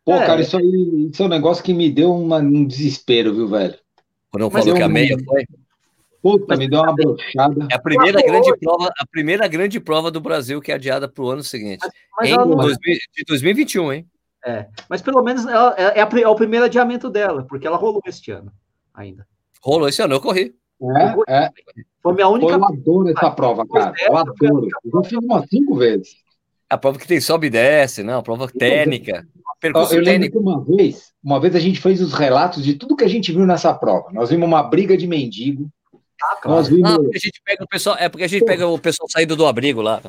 Pô, é. cara, isso aí isso é um negócio que me deu uma, um desespero, viu, velho? Quando eu falo que a meia foi. Puta, Mas, me deu uma brochada. É a primeira grande prova, a primeira grande prova do Brasil que é adiada para o ano seguinte. Mas, mas em 2000, de 2021, hein? É, mas pelo menos ela, é, é, a, é, o primeiro adiamento dela, porque ela rolou este ano ainda. Rolou esse ano, eu corri. É, é. Foi minha única. Eu adoro essa prova, cara. Eu adoro. Eu já fiz umas cinco vezes. A prova que tem sobe e desce, não, a prova técnica. Percurso eu lembro que uma vez, uma vez a gente fez os relatos de tudo que a gente viu nessa prova. Nós vimos uma briga de mendigo. Ah, claro. Nós vimos... Ah, porque a gente pega o pessoal, é porque a gente pega o pessoal saindo do abrigo lá.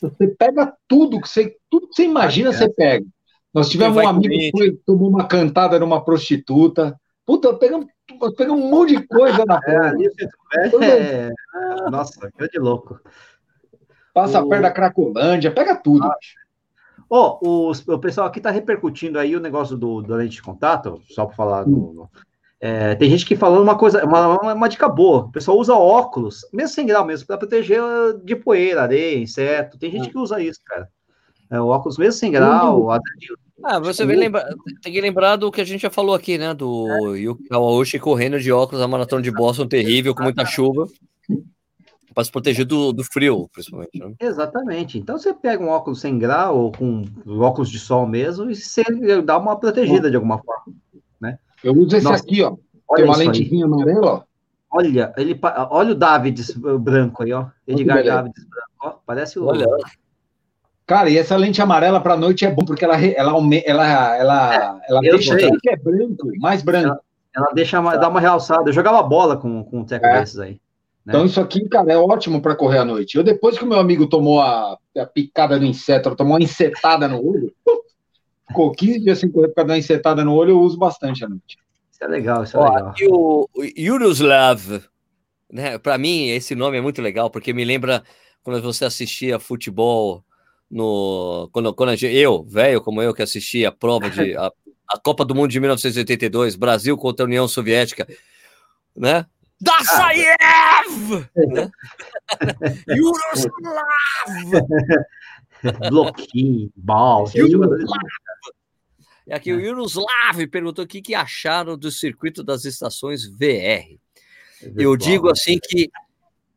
você pega tudo que você, tudo que você imagina, é. você pega. Nós tivemos um amigo que foi, tomou uma cantada numa prostituta. Puta, pegamos, pegamos um monte de coisa na prova. É, é, é, nossa, grande louco. Passa o... perto da Cracolândia, pega tudo. Ah. Ó, oh, o pessoal aqui está repercutindo aí o negócio do, do lente de contato, só para falar do, é, tem gente que falando uma coisa, uma, uma, dica boa. O pessoal usa óculos, mesmo sem grau mesmo, para proteger de poeira, areia, inseto. Tem gente que usa isso, cara. É, o óculos mesmo sem grau. Ah, você vem lembrar, tem que lembrar do que a gente já falou aqui, né? Do Yuki Kawaoshi correndo de óculos a maratona de Boston terrível, com muita chuva para se proteger do, do frio, principalmente. Né? Exatamente. Então você pega um óculos sem grau ou com óculos de sol mesmo e você dá uma protegida de alguma forma, né? Eu uso esse Nossa, aqui, ó. Tem uma lentezinha amarela, ó. Olha, ele, olha o Davids branco aí, ó. Edgar Davids branco, ó. Parece o. Olha. Cara, e essa lente amarela para noite é bom porque ela ela ela ela, é, ela deixa que é branco, mais branco. Ela, ela deixa dá uma realçada. Eu jogava bola com com um teco é. desses aí. Né? Então, isso aqui, cara, é ótimo para correr à noite. Eu, depois que o meu amigo tomou a, a picada do inseto, tomou uma insetada no olho, ficou 15 dias sem correr por causa da insetada no olho, eu uso bastante à noite. Isso é legal, isso é Ó, legal. E o, Yuroslav, né? Para mim, esse nome é muito legal, porque me lembra quando você assistia futebol no. Quando, quando eu, velho como eu, que assistia a prova de. A, a Copa do Mundo de 1982, Brasil contra a União Soviética, né? Dassaev! Né? Yuroslav! Bloquinho, bal. E aqui o Yuroslav perguntou o que, que acharam do circuito das estações VR. Eu digo assim que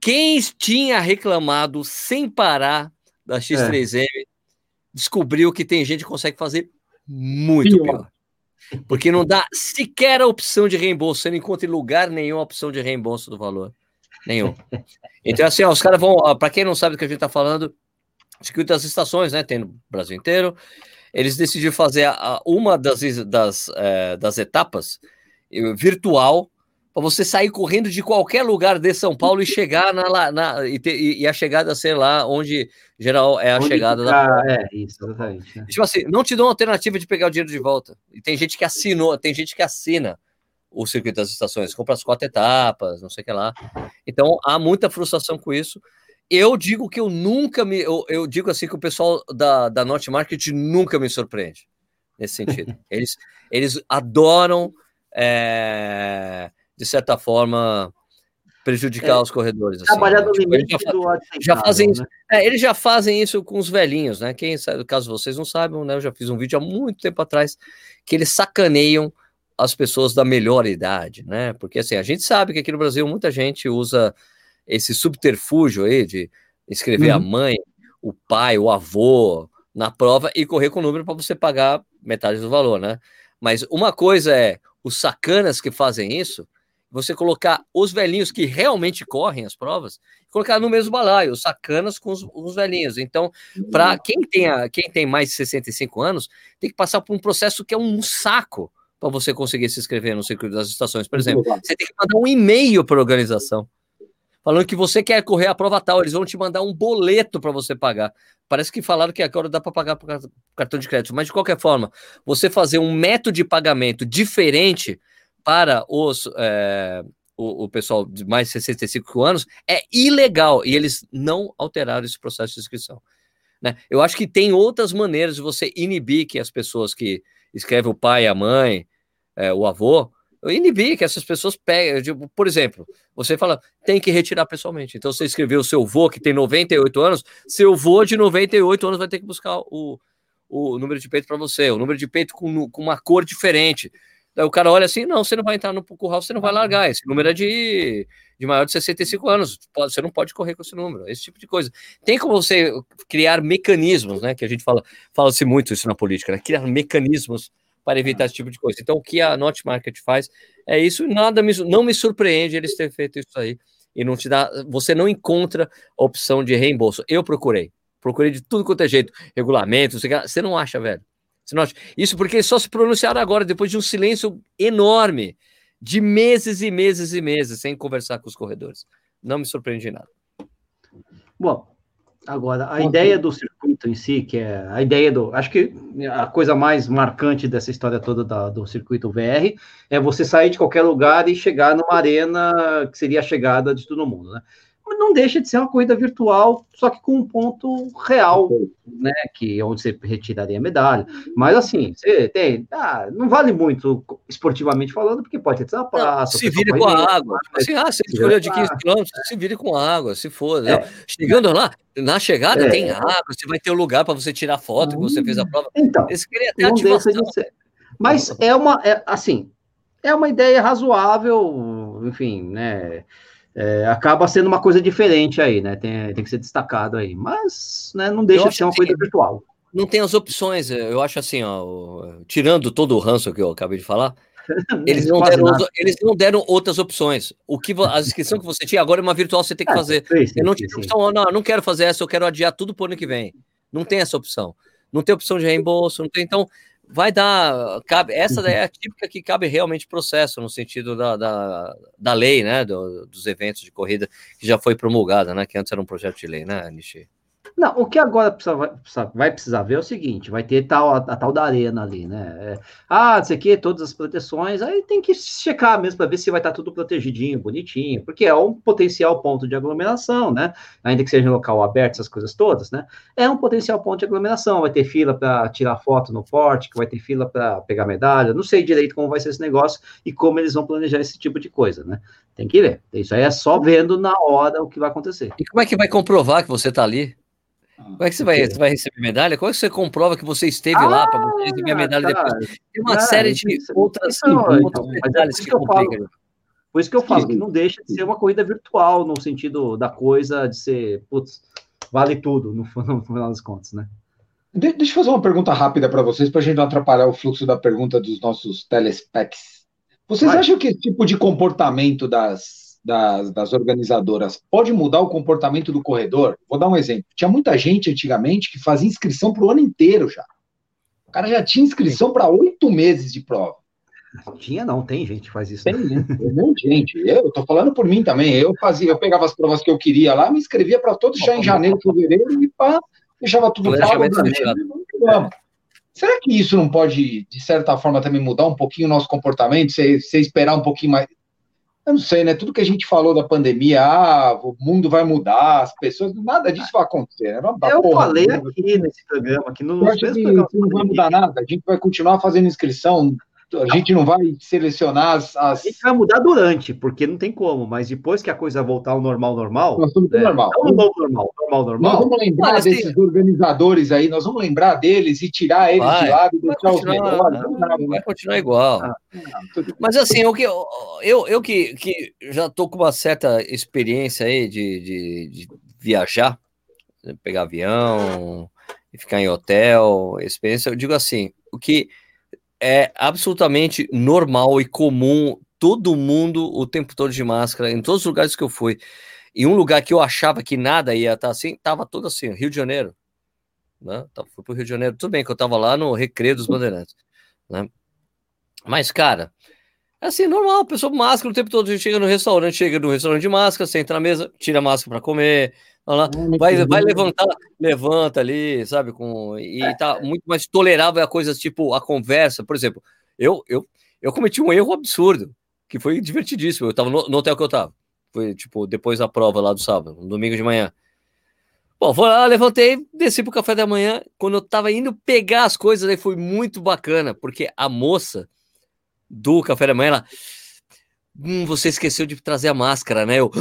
quem tinha reclamado sem parar da X3M é. descobriu que tem gente que consegue fazer muito pior. Porque não dá sequer a opção de reembolso. Você não encontra em lugar nenhum a opção de reembolso do valor. Nenhum. Então, assim, ó, os caras vão. Para quem não sabe do que a gente está falando, circuito das estações, né? Tem no Brasil inteiro. Eles decidiram fazer a, a, uma das, das, é, das etapas virtual para você sair correndo de qualquer lugar de São Paulo e chegar na, na e, ter, e, a chegada ser lá onde geral é a onde chegada ficar, da é isso exatamente né? tipo assim não te dão alternativa de pegar o dinheiro de volta. E tem gente que assinou tem gente que assina o circuito das estações compra as quatro etapas não sei o que lá. Então há muita frustração com isso. Eu digo que eu nunca me eu, eu digo assim que o pessoal da da Norte Market nunca me surpreende nesse sentido. Eles eles adoram é, de certa forma, prejudicar é, os corredores. Assim, trabalhar né? no tipo, limite já, do já fazem né? é, Eles já fazem isso com os velhinhos, né? Quem sabe, caso vocês não saibam, né? Eu já fiz um vídeo há muito tempo atrás que eles sacaneiam as pessoas da melhor idade, né? Porque assim, a gente sabe que aqui no Brasil muita gente usa esse subterfúgio aí de escrever uhum. a mãe, o pai, o avô na prova e correr com o número para você pagar metade do valor, né? Mas uma coisa é os sacanas que fazem isso, você colocar os velhinhos que realmente correm as provas, colocar no mesmo balaio, os sacanas com os, os velhinhos. Então, para uhum. quem tem, a, quem tem mais de 65 anos, tem que passar por um processo que é um saco para você conseguir se inscrever no circuito das estações. Por exemplo, você tem que mandar um e-mail para a organização falando que você quer correr a prova tal, eles vão te mandar um boleto para você pagar. Parece que falaram que agora dá para pagar por cartão de crédito, mas de qualquer forma, você fazer um método de pagamento diferente para os, é, o, o, pessoal de mais de 65 anos é ilegal e eles não alteraram esse processo de inscrição. Né? Eu acho que tem outras maneiras de você inibir que as pessoas que escrevem o pai, a mãe, é, o avô, inibir que essas pessoas peguem. Tipo, por exemplo, você fala, tem que retirar pessoalmente. Então, você escreveu o seu vô, que tem 98 anos, seu vô de 98 anos vai ter que buscar o, o número de peito para você, o número de peito com, com uma cor diferente. Daí o cara olha assim: não, você não vai entrar no curral, você não vai largar. Esse número é de, de maior de 65 anos. Você não pode correr com esse número, esse tipo de coisa. Tem como você criar mecanismos, né? Que a gente fala, fala-se muito isso na política, né? Criar mecanismos para evitar esse tipo de coisa. Então, o que a Not Market faz é isso, nada me, não me surpreende eles terem feito isso aí. E não te dá, você não encontra opção de reembolso. Eu procurei, procurei de tudo quanto é jeito, regulamento, você não acha, velho. Isso porque eles só se pronunciaram agora, depois de um silêncio enorme, de meses e meses e meses, sem conversar com os corredores. Não me surpreende nada. Bom, Agora, a ideia do circuito em si, que é a ideia do. Acho que a coisa mais marcante dessa história toda da, do circuito VR é você sair de qualquer lugar e chegar numa arena que seria a chegada de todo mundo, né? Não deixa de ser uma corrida virtual, só que com um ponto real, né? Que é onde você retiraria a medalha. Mas assim, você tem. Ah, não vale muito esportivamente falando, porque pode ter desapasso. Se vire com a água. Assim, ah, você escolheu de 15 km, se vire com água, se for. É. Chegando lá, na chegada é. tem água, você vai ter um lugar para você tirar foto que você fez a prova. Então, Esse até ativação. De ser. Mas é uma, é, assim, é uma ideia razoável, enfim, né? É, acaba sendo uma coisa diferente aí, né? Tem, tem que ser destacado aí. Mas né, não deixa de ser uma assim, coisa virtual. Não tem as opções, eu acho assim, ó, tirando todo o ranço que eu acabei de falar, eles não, deram, eles não deram outras opções. O que a inscrição que você tinha agora é uma virtual, você tem que ah, fazer. Sim, sim, eu não opção, não, não quero fazer essa, eu quero adiar tudo para o ano que vem. Não tem essa opção. Não tem opção de reembolso, não tem. Então, vai dar. Cabe, essa é a típica que cabe realmente processo, no sentido da, da, da lei, né? Do, dos eventos de corrida, que já foi promulgada, né? Que antes era um projeto de lei, né, Nishi? Não, o que agora precisa, vai, vai, precisar ver é o seguinte: vai ter tal, a, a tal da arena ali, né? É, ah, isso aqui, todas as proteções, aí tem que checar mesmo para ver se vai estar tá tudo protegidinho, bonitinho, porque é um potencial ponto de aglomeração, né? Ainda que seja em local aberto, essas coisas todas, né? É um potencial ponto de aglomeração. Vai ter fila para tirar foto no porte, vai ter fila para pegar medalha. Não sei direito como vai ser esse negócio e como eles vão planejar esse tipo de coisa, né? Tem que ver. Isso aí é só vendo na hora o que vai acontecer. E como é que vai comprovar que você está ali? Como é que você vai, você vai receber medalha? Como é que você comprova que você esteve ah, lá para você receber a medalha cara, depois? Tem uma série de isso, outras, então, outras medalhas que, que complicam. Por isso que eu falo que não deixa de ser uma corrida virtual, no sentido da coisa de ser, putz, vale tudo, no, no final das contas, né? De, deixa eu fazer uma pergunta rápida para vocês, para a gente não atrapalhar o fluxo da pergunta dos nossos telespecs. Vocês vai. acham que esse tipo de comportamento das das, das, organizadoras pode mudar o comportamento do corredor? Vou dar um exemplo. Tinha muita gente antigamente que fazia inscrição para o ano inteiro já. O cara já tinha inscrição para oito meses de prova. Tinha não, tem gente que faz isso. Tem, né? tem um gente. Eu estou falando por mim também. Eu fazia, eu pegava as provas que eu queria lá, me inscrevia para todos já em janeiro, fevereiro e pá, deixava tudo pago. Será que isso não pode, de certa forma, também mudar um pouquinho o nosso comportamento? Você, você esperar um pouquinho mais eu não sei, né? Tudo que a gente falou da pandemia, ah, o mundo vai mudar, as pessoas, nada disso vai acontecer. Né? eu porra, falei aqui nesse programa, que no, nos não vai mudar nada, a gente vai continuar fazendo inscrição a gente não vai selecionar as, as, A gente vai mudar durante, porque não tem como, mas depois que a coisa voltar ao normal, normal. Nós vamos é, normal. Não normal, normal, normal, normal. Nós vamos lembrar mas, desses assim, organizadores aí, nós vamos lembrar deles e tirar eles vai, de lado e deixar os melhores. Vai continuar igual. Ah, mas assim, o que eu, eu, eu que, que já estou com uma certa experiência aí de, de, de viajar, pegar avião ficar em hotel, experiência, eu digo assim, o que é absolutamente normal e comum todo mundo o tempo todo de máscara, em todos os lugares que eu fui. E um lugar que eu achava que nada ia estar assim, tava todo assim, Rio de Janeiro. Né? Então, fui para o Rio de Janeiro, tudo bem que eu tava lá no Recreio dos Bandeirantes. Né? Mas, cara, é assim, normal, pessoa máscara o tempo todo, a gente chega no restaurante, chega no restaurante de máscara, senta na mesa, tira a máscara para comer, vai, vai levantar, levanta ali, sabe, com, e tá muito mais tolerável a coisas tipo a conversa, por exemplo, eu, eu, eu cometi um erro absurdo, que foi divertidíssimo, eu tava no, no hotel que eu tava, foi tipo depois da prova lá do sábado, no domingo de manhã, Bom, lá, levantei, desci pro café da manhã. Quando eu tava indo pegar as coisas, aí foi muito bacana, porque a moça do café da manhã, ela. Hum, você esqueceu de trazer a máscara, né? Eu.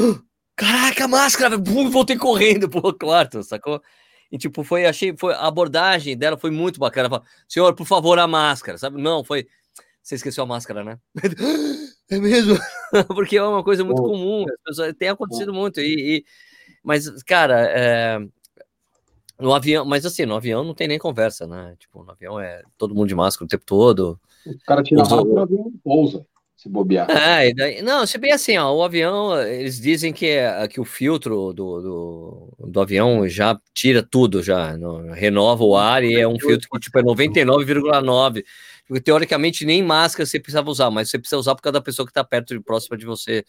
Caraca, a máscara! Bum, voltei correndo pro quarto, sacou? E tipo, foi, achei, foi, a abordagem dela foi muito bacana. Falou, Senhor, por favor, a máscara, sabe? Não, foi. Você esqueceu a máscara, né? É mesmo? Porque é uma coisa muito comum, tem acontecido muito. E, e mas, cara, é... no avião, mas assim, no avião não tem nem conversa, né? Tipo, no avião é todo mundo de máscara o tempo todo. O cara tira a máscara, o avião pousa se bobear. É, daí, não, se bem assim, ó, o avião, eles dizem que, é, que o filtro do, do, do avião já tira tudo, já no, renova o ar e é um filtro que tipo é 99,9. Porque teoricamente nem máscara você precisava usar, mas você precisa usar por causa da pessoa que está perto e próxima de você,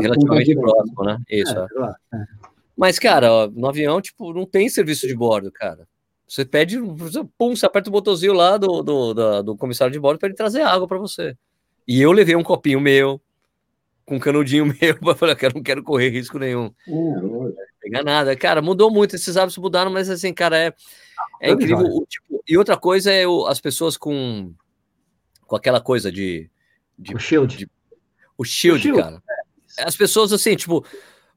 relativamente próximo, né? Isso. É, é. Mas, cara, ó, no avião, tipo, não tem serviço de bordo, cara. Você pede, pum, você aperta o botãozinho lá do, do, do, do comissário de bordo para ele trazer água para você. E eu levei um copinho meu, com um canudinho meu, para falar que eu não quero correr risco nenhum. Uhum. Pegar nada. Cara, mudou muito, esses hábitos mudaram, mas assim, cara, é, é incrível. O, tipo, e outra coisa é as pessoas com, com aquela coisa de. de o shield. De, o shield, o shield. cara. As pessoas, assim, tipo,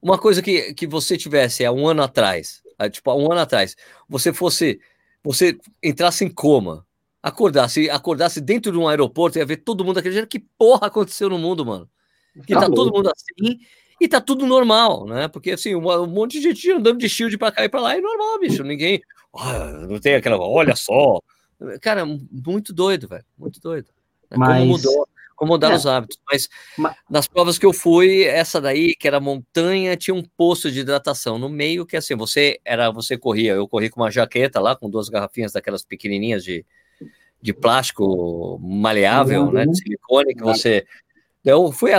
uma coisa que, que você tivesse há um ano atrás, tipo, há um ano atrás, você fosse, você entrasse em coma, acordasse, acordasse dentro de um aeroporto e ia ver todo mundo acreditando que porra aconteceu no mundo, mano. Que tá, tá todo mundo assim e tá tudo normal, né? Porque assim, um, um monte de gente andando de shield para cá e para lá é normal, bicho. Ninguém, oh, não tem aquela, olha só. Cara, muito doido, velho, muito doido. Mas... Como mudou como mudar é. os hábitos. Mas, Mas, nas provas que eu fui, essa daí, que era montanha, tinha um posto de hidratação no meio, que assim, você era, você corria, eu corri com uma jaqueta lá, com duas garrafinhas daquelas pequenininhas de, de plástico maleável, uhum. né, de silicone, que você... Eu fui,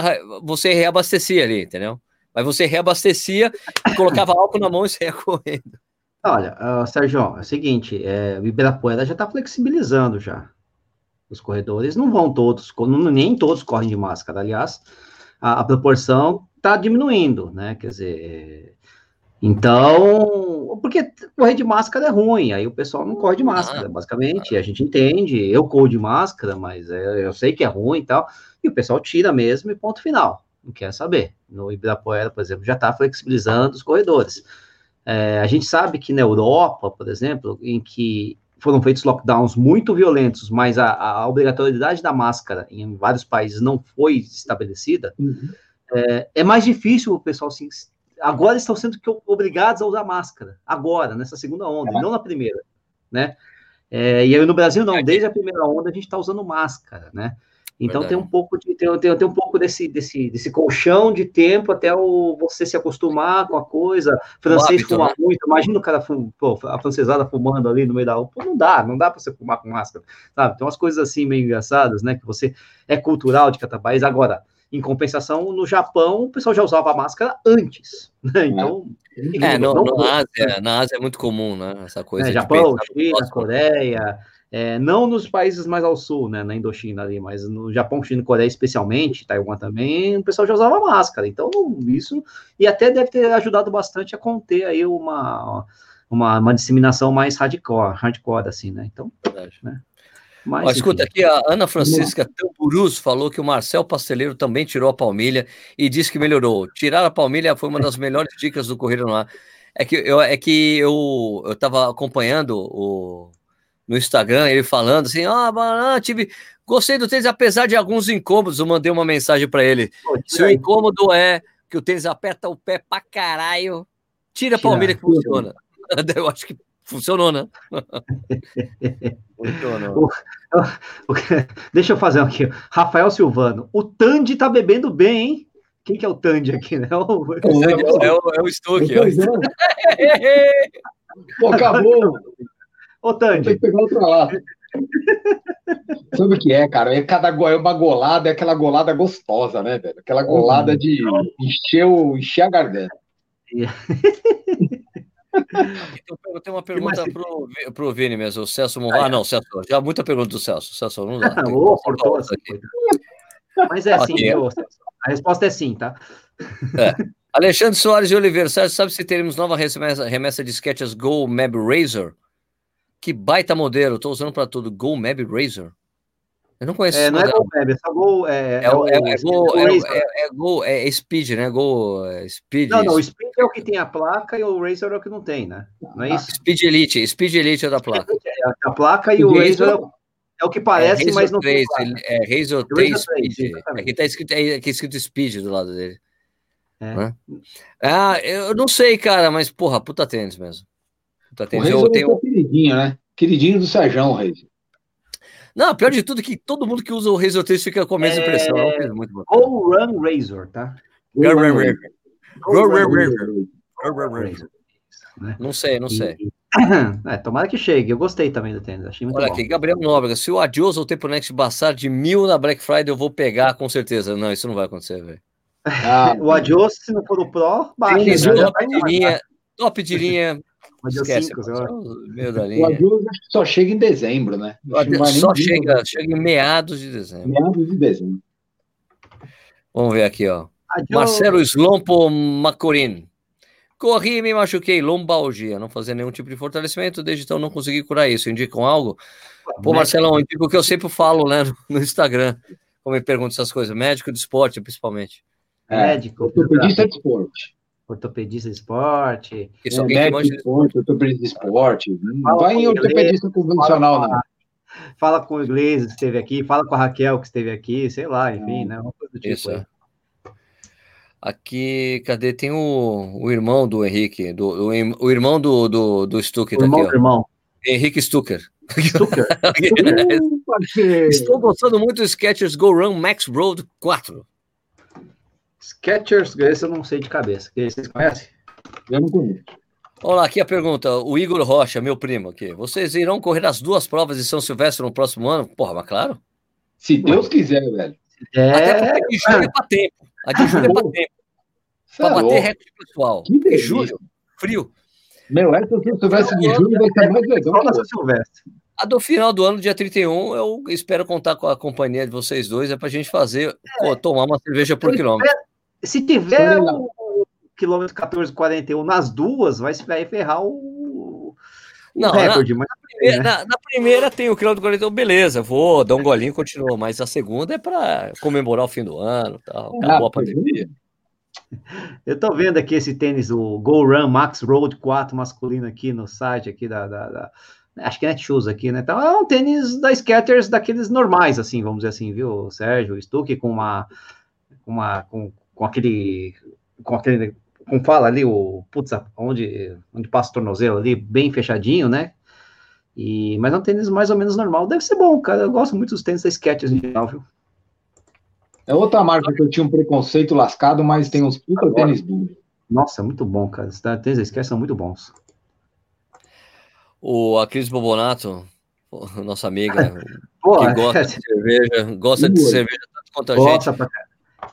você reabastecia ali, entendeu? Mas você reabastecia e colocava álcool na mão e saia correndo. Olha, uh, Sérgio, é o seguinte, é, o Ibirapuera já está flexibilizando já os corredores não vão todos, nem todos correm de máscara, aliás, a, a proporção está diminuindo, né? Quer dizer, então, porque correr de máscara é ruim, aí o pessoal não corre de máscara, ah, basicamente, a gente entende, eu corro de máscara, mas é, eu sei que é ruim e tal, e o pessoal tira mesmo e ponto final, não quer saber. No Ibirapuera, por exemplo, já está flexibilizando os corredores. É, a gente sabe que na Europa, por exemplo, em que foram feitos lockdowns muito violentos, mas a, a, obrigatoriedade da máscara em vários países não foi estabelecida, uhum. é, é, mais difícil o pessoal se. Agora estão sendo obrigados a usar máscara, agora, nessa segunda onda, é. não na primeira, né? É, e aí no Brasil não, desde a primeira onda a gente está usando máscara, né? Então tem um pouco de tem, tem, tem, um pouco desse, desse, desse colchão de tempo até o, você se acostumar com a coisa. Francês fuma né? muito. Imagina o cara fum, pô, a francesada fumando ali no meio da rua. Pô, não dá, não dá para você fumar com máscara, sabe? Tem umas coisas assim meio engraçadas, né? Que você é cultural de cada país. Agora, em compensação, no Japão, o pessoal já usava máscara antes. Né? Então. É, no, não, no Ásia, na Ásia é muito comum, né? Essa coisa. É, Japão, China, Coreia. É, não nos países mais ao sul, né, na Indochina ali, mas no Japão, China e Coreia especialmente, Taiwan também, o pessoal já usava máscara. Então, isso, e até deve ter ajudado bastante a conter aí uma, uma, uma disseminação mais hardcore, hardcore assim, né? Então, né? Mas, Ó, escuta aqui, a Ana Francisca Tamburuz falou que o Marcel Pasteleiro também tirou a palmilha e disse que melhorou. Tirar a palmilha foi uma das melhores dicas do Correio no Ar. É que eu, é que eu, eu tava acompanhando o, no Instagram, ele falando assim: ah, tive. Gostei do tênis, apesar de alguns incômodos. Eu mandei uma mensagem para ele. Se o incômodo é que o tênis aperta o pé pra caralho, tira a palmilha que funciona. Eu acho que funcionou, né? funcionou. O, o, deixa eu fazer aqui. Rafael Silvano, o Tandy tá bebendo bem, hein? Quem que é o Tandy aqui, né? O, o, é, é, o, é o Stuck. Pô, acabou. Ô, Tandy. Tem que pegar outra lata. Sabe o que é, cara? É cada é uma golada, é aquela golada gostosa, né, velho? Aquela golada de encher, o, encher a garganta. Então, eu tenho uma pergunta pro, pro Vini mesmo, o Celso. Ah, não, Celso, já muita pergunta do Celso. Celso, não dá. oh, aqui. Mas é assim, okay. a resposta é sim, tá? É. Alexandre Soares de Oliveira, sabe se teremos nova remessa, remessa de sketches Go Map Razor? Que baita modelo, estou usando para tudo. Go Map Razor. Eu não conheço. É, não é Go Map, é só Go. É, é, é, o, é, é, é, é, é, Go, é Speed, né? Go Speed. Não, não, o Speed é o que tem a placa e o Razor é o que não tem, né? Não é ah, isso? Speed Elite, Speed Elite é da placa. É a placa e o, o Razor é o que parece, é, mas não 3, tem. Placa. É Razor 3 Speed. Aqui tá escrito, é, aqui escrito Speed do lado dele. É. Ah, eu não sei, cara, mas porra, puta tênis mesmo. Puta tênis. O eu tenho... é queridinho, né? Queridinho do Sérgio Reis. Não, pior de tudo que todo mundo que usa o Razor 3 fica com a mesma é... impressão. É muito bom. Go Run Razor, tá? Go Run Razor. Go Run Razor. Não sei, não sei. É, tomara que chegue. Eu gostei também do tênis. Achei muito Olha bom. aqui, Gabriel Nóbrega. Se o Adios ou o Tempo Next passar de mil na Black Friday, eu vou pegar com certeza. Não, isso não vai acontecer, velho. Ah, o Adios, se não for o Pro, baixa. Top de linha, top de linha Esquece, cinco, o só chega em dezembro, né? Só chega, chega em meados de dezembro. Meados de dezembro. Vamos ver aqui, ó. Marcelo Slompo Macorin. Corri e me machuquei, lombalgia. Não fazer nenhum tipo de fortalecimento, desde então não consegui curar isso. Indicam algo? Pô, Marcelão, indico o que eu sempre falo, né, no Instagram. Como me perguntam essas coisas. Médico de esporte, principalmente. É, médico. Ortopedista de esporte ortopedista de esporte. Isso, é, médico de esporte, ortopedista de esporte. Não vai em ortopedista convencional, fala, não. Fala com o Iglesias que esteve aqui, fala com a Raquel que esteve aqui, sei lá, enfim, né? Uma coisa do tipo. Isso. Aqui, cadê? Tem o, o irmão do Henrique, do, o, o irmão do, do, do Stucker. O irmão, aqui, irmão. Henrique Stucker. Stucker. Estou gostando muito do Sketchers Go Run Max Road 4. Sketchers, esse eu não sei de cabeça. Vocês conhecem? Eu não conheço. Olá, aqui a pergunta. O Igor Rocha, meu primo aqui. Vocês irão correr as duas provas de São Silvestre no próximo ano? Porra, mas claro. Se Deus quiser, velho. É... Até porque a de julho é para tempo. A de julho é para tempo. Para é bater recorde pessoal. Que em julho, frio. Meu, essa São Silvestre de julho vai ser mais legal a Silvestre. A do final do ano, dia 31, eu espero contar com a companhia de vocês dois, é para a gente fazer, é. tomar uma cerveja por quilômetro. Espero, se tiver o, quilômetro 1441 nas duas, vai se ferrar o, o não, recorde. Na, mas, na, primeira, na, na, primeira, tem o quilômetro 41, beleza, vou dar um golinho e continua. Mas a segunda é para comemorar o fim do ano, tal, acabou ah, a pandemia. Eu tô vendo aqui esse tênis, o Go Run Max Road 4 masculino aqui no site aqui da, da, da acho que é Netshoes aqui, né? Então é um tênis da Skechers daqueles normais, assim, vamos dizer assim, viu, Sérgio? Stuck com uma, uma com, com aquele, com aquele, como fala ali, o, putz, onde, onde passa o tornozelo ali, bem fechadinho, né? E, mas é um tênis mais ou menos normal. Deve ser bom, cara. Eu gosto muito dos tênis da Skechers em geral, viu? É outra marca que eu tinha um preconceito lascado, mas tem uns puta Agora, tênis bons. Nossa, muito bom, cara. Os tênis da Skechers são muito bons. O a Cris Bobonato, nossa amiga, Pô, que gosta de cerveja, gosta de cerveja tanto quanto a gente. Pra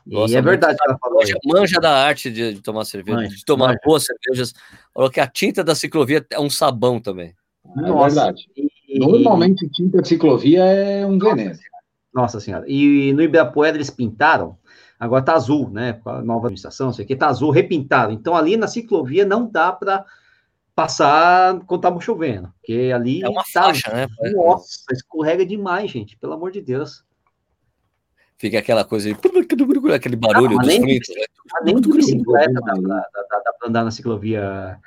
e é verdade que ela falou. Manja, manja da arte de, de tomar cerveja, manja, de tomar manja. boas cervejas. Falou que a tinta da ciclovia é um sabão também. É verdade. E... Normalmente tinta de ciclovia é um veneno. Nossa senhora. E no Ibirapuera eles pintaram, agora tá azul, né? Com a nova administração, sei que tá azul, repintado. Então ali na ciclovia não dá para passar quando tá chovendo, porque ali é uma tá, faixa, né? Nossa, escorrega demais, gente, pelo amor de Deus fica aquela coisa, aquele barulho não, dos nem, Nem de bicicleta dá, dá, dá, dá pra andar na ciclovia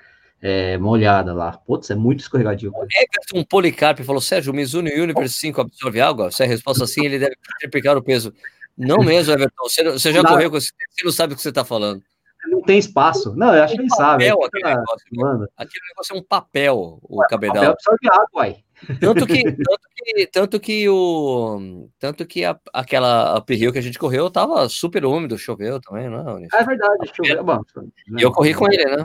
é, molhada lá. Putz, é muito escorregadio. Everton Policarpo falou: Sérgio, o Mizuno Universe 5 absorve água? Se a resposta sim, ele deve triplicar o peso. Não mesmo, Everton. Você, você já não. correu com esse. Você não sabe o que você está falando. Não tem espaço. Não, eu acho que ele sabe. Papel, aquele, negócio, mano. aquele negócio é um papel, o Ué, cabedal. Papel de água, aí. Tanto que, tanto que, tanto que o. Tanto que a, aquela up que a gente correu tava super úmido, choveu também, não? É, é verdade, choveu. Bom, e eu corri com ele, né?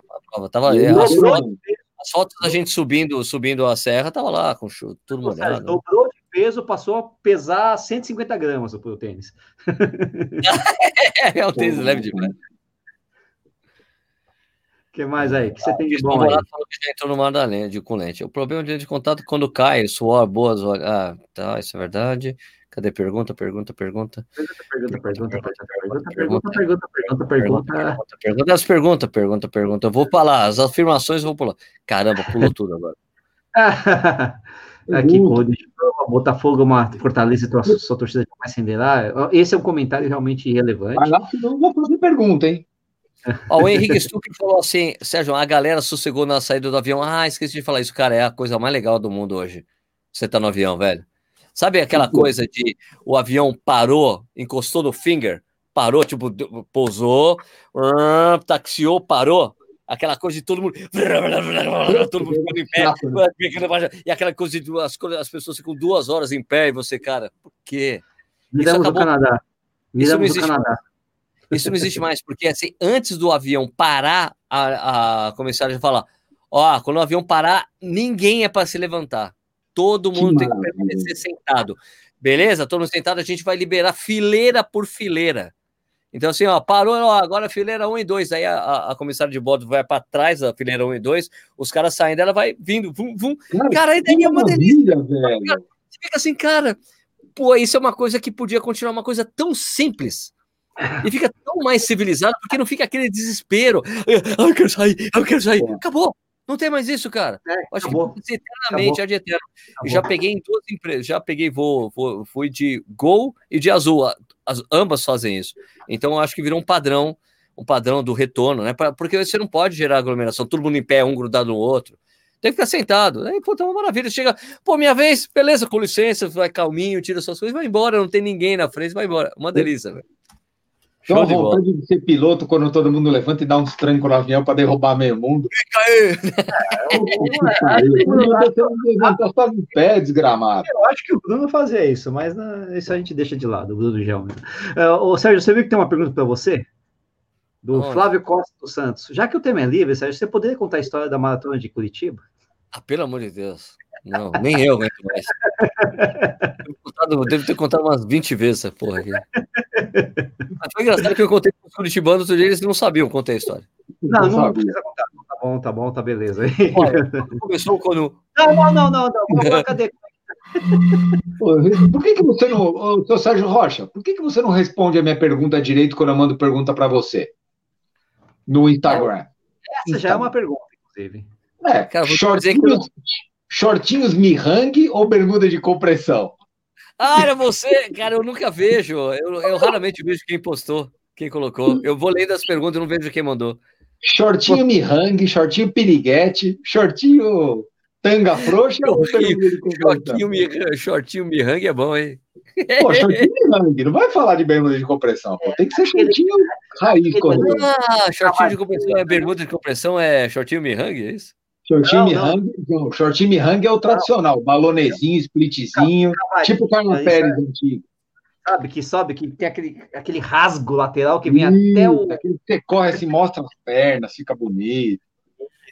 Tava, as, fotos, as fotos da gente subindo, subindo a serra, tava lá, com chuva, tudo molhado. Dobrou de peso, passou a pesar 150 gramas o tênis. é, é um tênis leve demais que mais aí? que você tem de bom aí? falou que já entrou no mar da lente, com lente. O problema de, de contato quando cai, suor, boas horas. Ah, tá, isso é verdade. Cadê pergunta, pergunta, pergunta? Pergunta, pergunta, pergunta, pergunta, pergunta, pergunta, pergunta, pergunta. Pergunta, as perguntas, pergunta, pergunta. Eu vou pular, as afirmações eu vou pular. Caramba, pulou tudo agora. Aqui, o Botafogo é uma fortaleza tua, sua torcida vai acender lá. Esse é um comentário realmente irrelevante. Mas lá, não vou fazer pergunta, hein? Ó, o Henrique Stuck falou assim: Sérgio, a galera sossegou na saída do avião. Ah, esqueci de falar isso, cara. É a coisa mais legal do mundo hoje. Você tá no avião, velho. Sabe aquela coisa de o avião parou, encostou no finger, parou, tipo, pousou, taxiou, parou. Aquela coisa de todo mundo. todo mundo ficando em pé. E aquela coisa de as, as pessoas ficam duas horas em pé e você, cara, por quê? Miramos Isso acabou... Canadá. Miramos Isso Canadá. Mais. Isso não existe mais, porque assim, antes do avião parar, a, a comissária falar: ó, quando o avião parar, ninguém é para se levantar. Todo mundo que tem que permanecer sentado. Beleza? Todo mundo sentado, a gente vai liberar fileira por fileira. Então, assim, ó, parou, ó, agora fileira 1 e 2. Aí a, a, a comissária de bordo vai para trás da fileira 1 e 2, os caras saem dela, vai vindo, vum, vum. Cara, cara aí daí é uma delícia. Velho. Você fica assim, cara, pô, isso é uma coisa que podia continuar uma coisa tão simples e fica tão mais civilizado porque não fica aquele desespero. Ah, eu quero sair, eu quero sair. Acabou. Não tem mais isso, cara. É, Acho acabou. que eternamente, é de eterno. Já peguei em duas empresas, já peguei voo, voo, fui de Gol e de Azul. As, ambas fazem isso. Então acho que virou um padrão, um padrão do retorno, né? Porque você não pode gerar aglomeração, todo mundo em pé, um grudado no outro. Tem que ficar sentado. Aí, pô, tá uma maravilha. Chega, pô, minha vez, beleza, com licença, vai calminho, tira suas coisas, vai embora, não tem ninguém na frente, vai embora. Uma delícia, velho. Show de vontade de ser piloto quando todo mundo levanta e dá uns trancos no avião para derrubar meio mundo. Levantar só em pé, desgramado. Eu acho que o Bruno fazia isso, mas né, isso a gente deixa de lado, o Bruno Gelman. Uh, ô, Sérgio, você viu que tem uma pergunta para você? Do Onde? Flávio Costa dos Santos. Já que o tema é livre, Sérgio, você poderia contar a história da maratona de Curitiba? Ah, pelo amor de Deus. Não, nem eu aguento mais. Devo ter contado umas 20 vezes essa porra aqui. Mas foi engraçado que eu contei para os curitibanos outro dia, eles não sabiam contar a história. Não, não, não precisa contar. Tá bom, tá bom, tá beleza. Olha, começou quando. Não, não, não, não, não. Cadê? Por que, que você não. seu Sérgio Rocha, por que, que você não responde a minha pergunta direito quando eu mando pergunta para você? No Instagram. Essa já é uma pergunta, inclusive. É, cara, shortinhos, não... shortinhos Mihang ou bermuda de compressão? Ah, era você? Cara, eu nunca vejo. Eu, eu raramente vejo quem postou, quem colocou. Eu vou lendo as perguntas e não vejo quem mandou. Shortinho Mihang, shortinho piriguete, shortinho tanga frouxa ou shortinho, mi, shortinho Mihang é bom, hein? Pô, shortinho Mihang, não vai falar de bermuda de compressão, pô. Tem que ser shortinho raiz, correto. Ah, shortinho de compressão é bermuda de compressão, é shortinho Mihang, é isso? Shortinho Mihang, não, shortinho Mihang é o tradicional, balonezinho, splitzinho, tipo Carlos Pérez antigo. Sabe, que sobe, que tem aquele, aquele rasgo lateral que vem Ih, até o. Aquele você corre assim, mostra as pernas, fica bonito.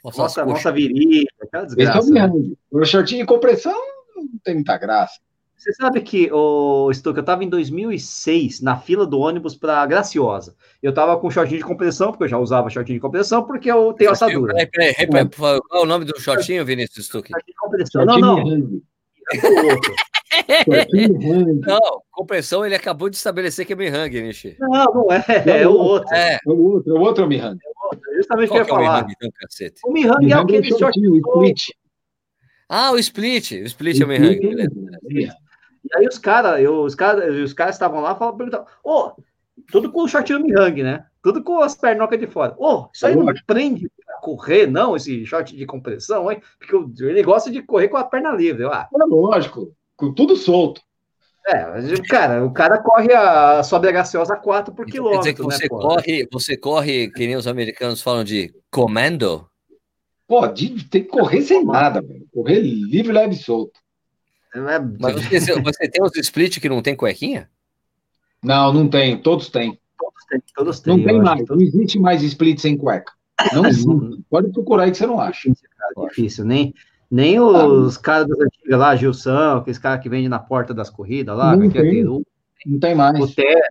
Mostra, mostra, mostra a virilha, aquela desgraça. Esse é o Mihang. O shortinho de compressão não tem muita graça. Você sabe que, o Stuck, eu estava em 2006 na fila do ônibus para Graciosa. Eu estava com shortinho de compressão, porque eu já usava shortinho de compressão, porque eu tenho assadura. Peraí, peraí, peraí, qual é o nome do shortinho, Vinícius Stuck? Shortinho de compressão. Não, não. não, compressão ele acabou de estabelecer que é Mihang, Nishi. Não, não é, é, o outro. É, é o outro, é o outro Mihang. É justamente o que eu ia falar. O Mihang, é aquele shortinho, o split. Ah, o split, o split é o Mihang. Aí os caras, os caras, os caras estavam lá falando, perguntavam, ô, oh, tudo com o shortinho Mihang, né? Tudo com as pernocas de fora. Ô, oh, isso aí não prende pra correr, não, esse short de compressão, hein? Porque ele gosta de correr com a perna livre. Ah. É lógico, com tudo solto. É, cara, o cara corre a sobe a graciosa 4 por quilômetro. Quer dizer que você, né, corre, você corre, que nem os americanos falam de comando? Pô, tem que correr sem nada, velho. Correr livre, leve e solto. É Mas você, você tem os split que não tem cuequinha? Não, não tem. Todos têm. Todos têm. Todos têm não tem mais. Não existe mais split sem cueca. Não existe. Pode procurar aí que você não acha. Difícil, cara, difícil. Nem, nem os ah, caras das antigas lá, Gilson, aqueles caras que vendem na porta das corridas lá, não, é tem. É não tem mais. O Té,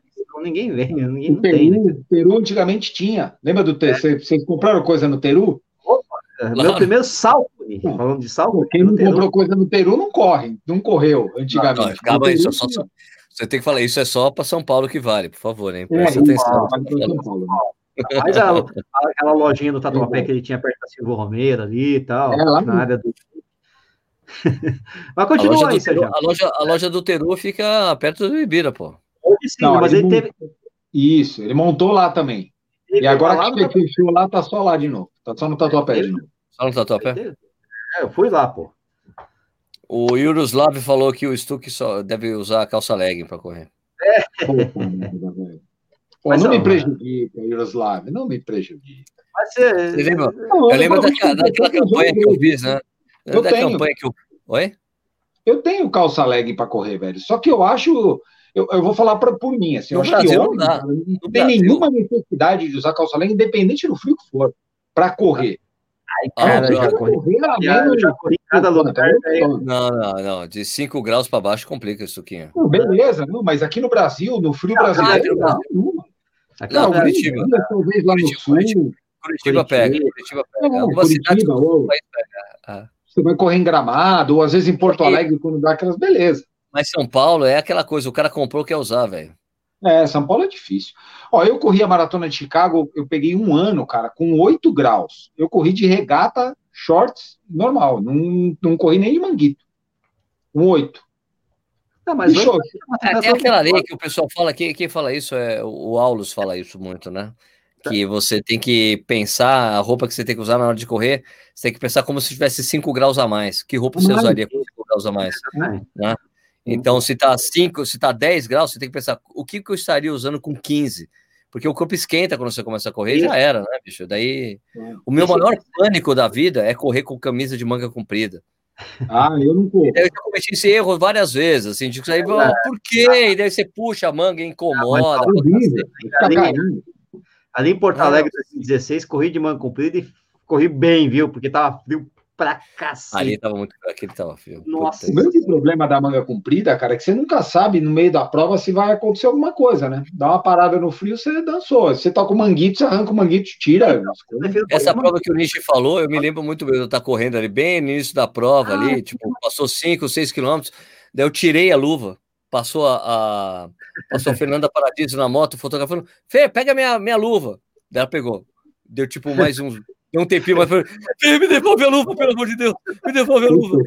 ninguém vende, ninguém o Peru, tem, né? Peru antigamente tinha. Lembra do Té? É. Vocês compraram coisa no Peru? Meu primeiro salto, falando de salto. Quem não comprou coisa no Peru não corre, não correu antigamente. Não, não, calma aí, só, só, você tem que falar, isso é só para São Paulo que vale, por favor, hein? Presta é, atenção. Mas a, aquela lojinha do Tatuapé que ele tinha perto da Silvio Romero ali e tal, é, lá na área do. mas continua aí, Sérgio. A loja, a loja do Teru fica perto do Ibira, pô. Sim, Não, mas ele, ele teve. Isso, ele montou lá também. Ele e agora que ele fechou lá, tá só lá de novo. Tá só no Tatuapé de novo. Só no Tatuapé? É, eu fui lá, pô. O Yuroslav falou que o Stuck só deve usar a calça legging para correr. É. Pô, não, não, me prejudica, Yuroslav, não me prejudica. Mas você... você lembra? Não, eu, lembro daquela, daquela campanha que eu fiz, né? Eu da tenho. campanha que eu. Oi? Eu tenho calça legging para correr, velho. Só que eu acho. Eu, eu vou falar pra, por mim, assim, eu acho Brasil, que homem, não, não, não tem nenhuma necessidade de usar calça legging, independente do frio que for, para correr. Ai, cara, ah, já, corri, já, já corri cada lugar. Não, não, não. De 5 graus para baixo complica isso, Suquinha. beleza, não, mas aqui no Brasil, no frio brasileiro, não. não. Aqui não, Curitiba. Talvez lá no sul. Curitiba, pega. Curitiba pega. Alguma cidade ou... Ah. Você vai correr em Gramado, ou às vezes em Porto Alegre, quando dá aquelas, beleza. Mas São Paulo é aquela coisa, o cara comprou, quer usar, velho. É, São Paulo é difícil. Ó, eu corri a maratona de Chicago, eu peguei um ano, cara, com 8 graus. Eu corri de regata, shorts, normal. Não, não corri nem de manguito. Um 8. Não, mas hoje, é, tem aquela lei que o pessoal fala, quem, quem fala isso é o Aulus fala isso muito, né? Tá. Que você tem que pensar a roupa que você tem que usar na hora de correr, você tem que pensar como se tivesse 5 graus a mais. Que roupa você usaria com 5 graus a mais? Né? Então, se tá 5, se tá 10 graus, você tem que pensar o que, que eu estaria usando com 15? Porque o corpo esquenta quando você começa a correr, já era, né, bicho? Daí, é. o meu maior pânico da vida é correr com camisa de manga comprida. Ah, eu não corro. Eu já cometi esse erro várias vezes, assim, de sair, é por quê? E daí você puxa a manga e incomoda. Ah, ali, ali, em Porto Alegre, 2016, corri de manga comprida e corri bem, viu? Porque tava frio pra cacete. Ali tava muito. Aquele tava frio. Nossa. O grande problema da manga comprida, cara, é que você nunca sabe no meio da prova se vai acontecer alguma coisa, né? Dá uma parada no frio, você dançou. Você toca o manguito, você arranca o manguito, tira. Essa prova que o Nishi falou, eu me lembro muito bem. Eu estar correndo ali, bem no início da prova, ah, ali, tipo, passou 5, 6 quilômetros. Daí eu tirei a luva. Passou a, a passou a Fernanda Paradiso na moto, fotografando. Fê, pega minha, minha luva. Daí ela pegou. Deu tipo mais uns Deu um tempinho, mas falei, me devolve a luva, pelo amor de Deus, me devolve a luva.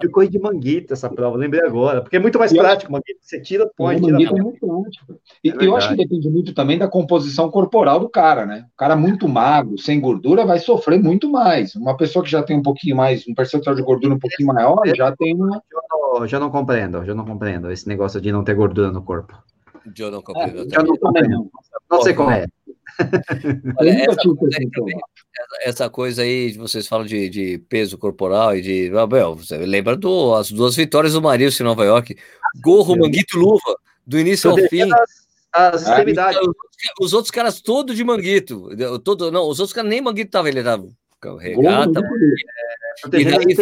Eu corri de manguita essa prova, lembrei agora, porque é muito mais prático, manguita, você tira, põe, tira. Manguita é muito prático. E é eu acho que depende muito também da composição corporal do cara, né? O cara muito magro, sem gordura, vai sofrer muito mais. Uma pessoa que já tem um pouquinho mais, um percentual de gordura um pouquinho maior, já tem uma... Eu não, já não compreendo, já não compreendo esse negócio de não ter gordura no corpo. Eu não compreendo. É, eu não compreendo. Não sei como é. Olha, essa, coisa aí também, essa, coisa aí, vocês falam de, de peso corporal e de. Ah, você lembra do, as duas vitórias do Marius em Nova York? Gorro, manguito, luva, do início ao fim. As, as extremidades. Os, os, outros caras todos de manguito. Todo, não, os outros caras nem manguito tava, ele tava regata. É, e, daí,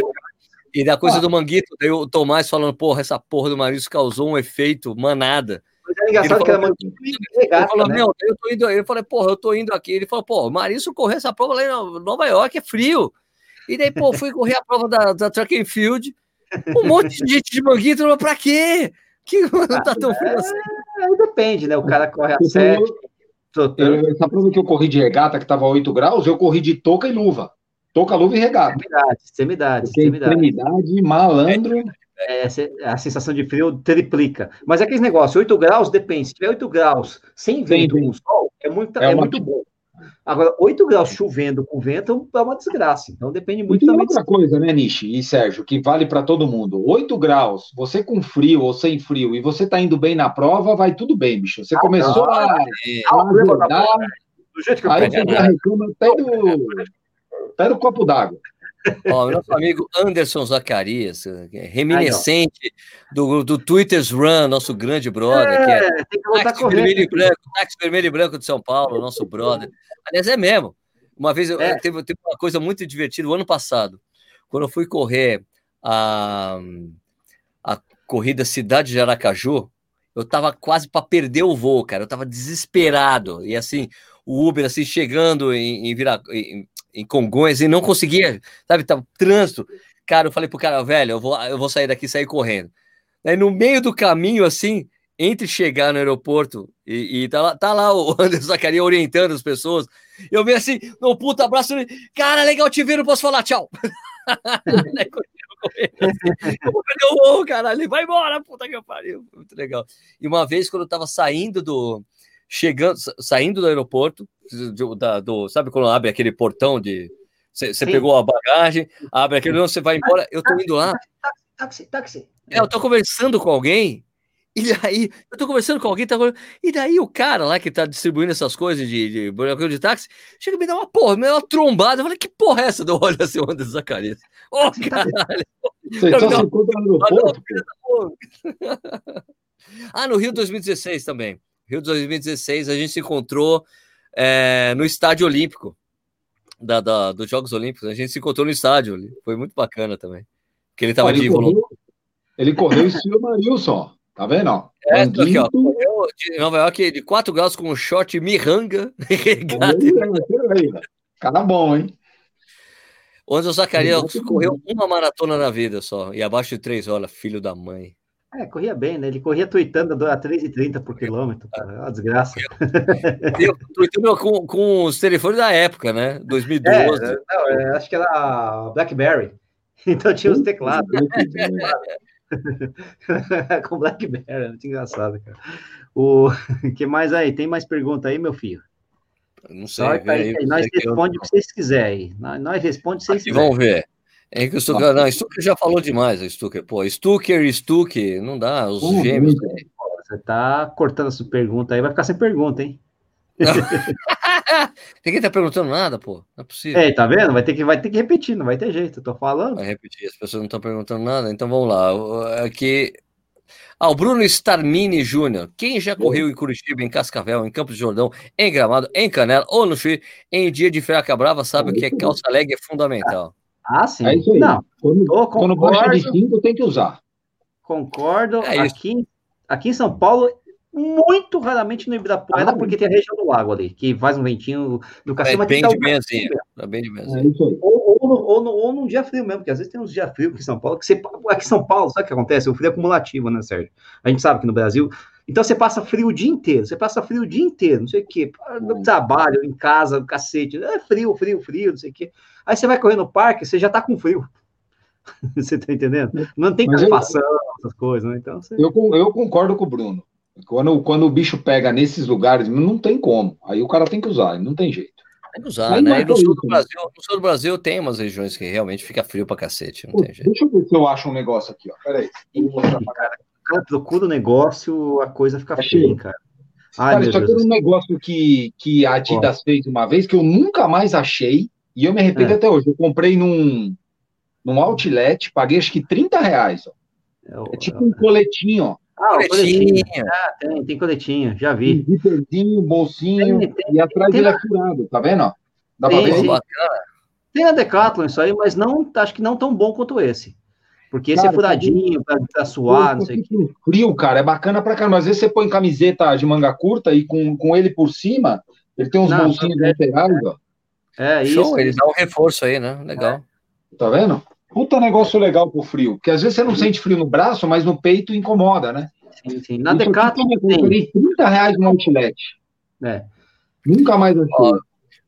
e da coisa ah. do manguito, daí o Tomás falando, porra, essa porra do Marius causou um efeito manada. Mas é engraçado que era muito regata, falou, né? meu, eu tô indo, eu falei, porra, eu tô indo aqui. Ele falou, pô, Marício correu essa prova lá em Nova York, é frio. E daí, pô, fui correr a prova da, da track and field, um monte de gente de manguito, pra quê? Que não tá tão frio assim. É, depende, né? O cara corre a sete. Essa prova que eu corri de regata, que tava 8 graus, eu corri de touca e luva. Touca, luva e regata. Extremidade, extremidade. Extremidade, malandro. É é, a sensação de frio triplica. Mas é aquele negócio, 8 graus, depende. Se tiver 8 graus sem vento com sol, é, muita, é, é muito bom. Agora, 8 graus chovendo com vento é uma desgraça. Então depende muito e também. outra coisa, né, Nishi e Sérgio, que vale para todo mundo. 8 graus, você com frio ou sem frio, e você tá indo bem na prova, vai tudo bem, bicho. Você ah, começou não, a. É, a do jeito que eu aí você reclama até do, até do copo d'água. Ó, nosso amigo Anderson Zacarias, é reminiscente do, do Twitter's Run, nosso grande brother, é, que é tem que táxi vermelho, e branco, táxi vermelho e branco de São Paulo, nosso brother. Aliás, é mesmo. Uma vez eu, é. teve, teve uma coisa muito divertida o ano passado, quando eu fui correr a, a corrida Cidade de Aracaju, eu tava quase para perder o voo, cara. Eu tava desesperado. E assim, o Uber assim chegando em, em, Vira, em, em Congonhas e não conseguia, sabe, tava trânsito. Cara, eu falei pro cara, velho, eu vou, eu vou sair daqui, sair correndo. Aí no meio do caminho, assim, entre chegar no aeroporto e, e tá, lá, tá lá o Anderson Zacaria orientando as pessoas, eu vi assim, no puta abraço, cara, legal te ver, não posso falar tchau. eu caralho, vai embora, puta que pariu. Muito legal. E uma vez, quando eu tava saindo do, chegando, saindo do aeroporto, do, da, do, sabe quando abre aquele portão de. Você pegou a bagagem, abre aquele, não, você vai embora, eu tô indo lá. Táxi, táxi. É, eu tô conversando com alguém, e daí, eu tô conversando com alguém, tá, e daí o cara lá que tá distribuindo essas coisas de, de de táxi, chega e me dá uma porra, me dá uma trombada. Eu falei, que porra é essa? Eu olho assim, onde Zacarias. Ô, oh, caralho. Você tá se no aeroporto? Ah, no Rio 2016 também. Rio de 2016, a gente se encontrou é, no Estádio Olímpico da, da, dos Jogos Olímpicos. A gente se encontrou no estádio, foi muito bacana também. Porque ele estava de correu, Ele correu estilo Marilson, tá vendo? É, aqui, ó, correu de Nova York de 4 graus com um short miranga. Cara bom, hein? O Anderson Zacarias correu uma maratona na vida só, e abaixo de 3 horas, filho da mãe. É, corria bem, né? Ele corria tweetando a 3,30 por quilômetro, cara. É uma desgraça. com, com os telefones da época, né? 2012. É, não, é, acho que era Blackberry. Então tinha os teclados. com Blackberry, muito engraçado, cara. O que mais aí? Tem mais pergunta aí, meu filho? Não sei. Nós, aí, nós responde o que vocês quiserem. Nós, nós responde o que vocês quiserem. Vamos ver. É que o Stucker, não, Stucker já falou demais, Stucker. Pô, Stucker e Stuck, não dá, os uh, gêmeos. Né? Você tá cortando essa pergunta aí, vai ficar sem pergunta, hein? Ninguém tá perguntando nada, pô. Não é possível. É, tá vendo? Vai ter que, vai ter que repetir, não vai ter jeito, eu tô falando. Vai repetir, as pessoas não estão perguntando nada, então vamos lá. Aqui. Ah, o Bruno Starmini Júnior. Quem já correu em Curitiba, em Cascavel, em Campos de Jordão, em Gramado, em Canela ou no Chuí, em dia de Feira Brava, sabe que é calça leg é fundamental. Ah, sim. É isso aí. Não, quando, quando baixa de 5, tem que usar. Concordo. É aqui, aqui em São Paulo, muito raramente no Ibirapuera, ah, porque tem a região do lago ali, que faz um ventinho do cacete. É bem de benzinho. É bem de benzinho. É ou, ou, no, ou, no, ou num dia frio mesmo, porque às vezes tem uns dias frios aqui em São Paulo, que você. Aqui em São Paulo, sabe o que acontece? O frio é acumulativo, né, Sérgio? A gente sabe que no Brasil. Então você passa frio o dia inteiro, você passa frio o dia inteiro, não sei o quê. No trabalho, em casa, cacete. É frio, frio, frio, não sei o quê. Aí você vai correr no parque, você já tá com frio. você tá entendendo? Não tem calefacção, essas coisas, né? Então, você... eu, eu concordo com o Bruno. Quando, quando o bicho pega nesses lugares, não tem como. Aí o cara tem que usar, não tem jeito. Tem que usar, Aí né? E no sul, do Brasil, no sul do Brasil tem umas regiões que realmente fica frio pra cacete, não Pô, tem jeito. Deixa eu ver se eu acho um negócio aqui, ó. Peraí. Cara, o cara procura o negócio, a coisa fica é feia, cara. Ai, cara, isso aqui é um negócio que, que a Adidas fez uma vez que eu nunca mais achei e eu me arrependo é. até hoje. Eu comprei num, num outlet, paguei acho que 30 reais. Ó. É, é tipo um coletinho, ó. Ah, coletinho. Ah, tem, tem coletinho, já vi. Zíperzinho, bolsinho, tem, tem, e atrás ele é furado, tá vendo? Dá tem, pra ver? Bacana. Tem a Decathlon isso aí, mas não, acho que não tão bom quanto esse. Porque esse é cara, é furadinho, pra, pra suar, não sei o que. Frio, cara, é bacana pra caramba. Às vezes você põe camiseta de manga curta e com, com ele por cima, ele tem uns não, bolsinhos é, laterais, ó. É, Show, isso. Eles dão um reforço aí, né? Legal. É. Tá vendo? Puta negócio legal pro frio. Porque às vezes você não sente frio no braço, mas no peito incomoda, né? Sim, sim. Na Decathlon tem. 30 reais no outlet. É. Nunca mais achei.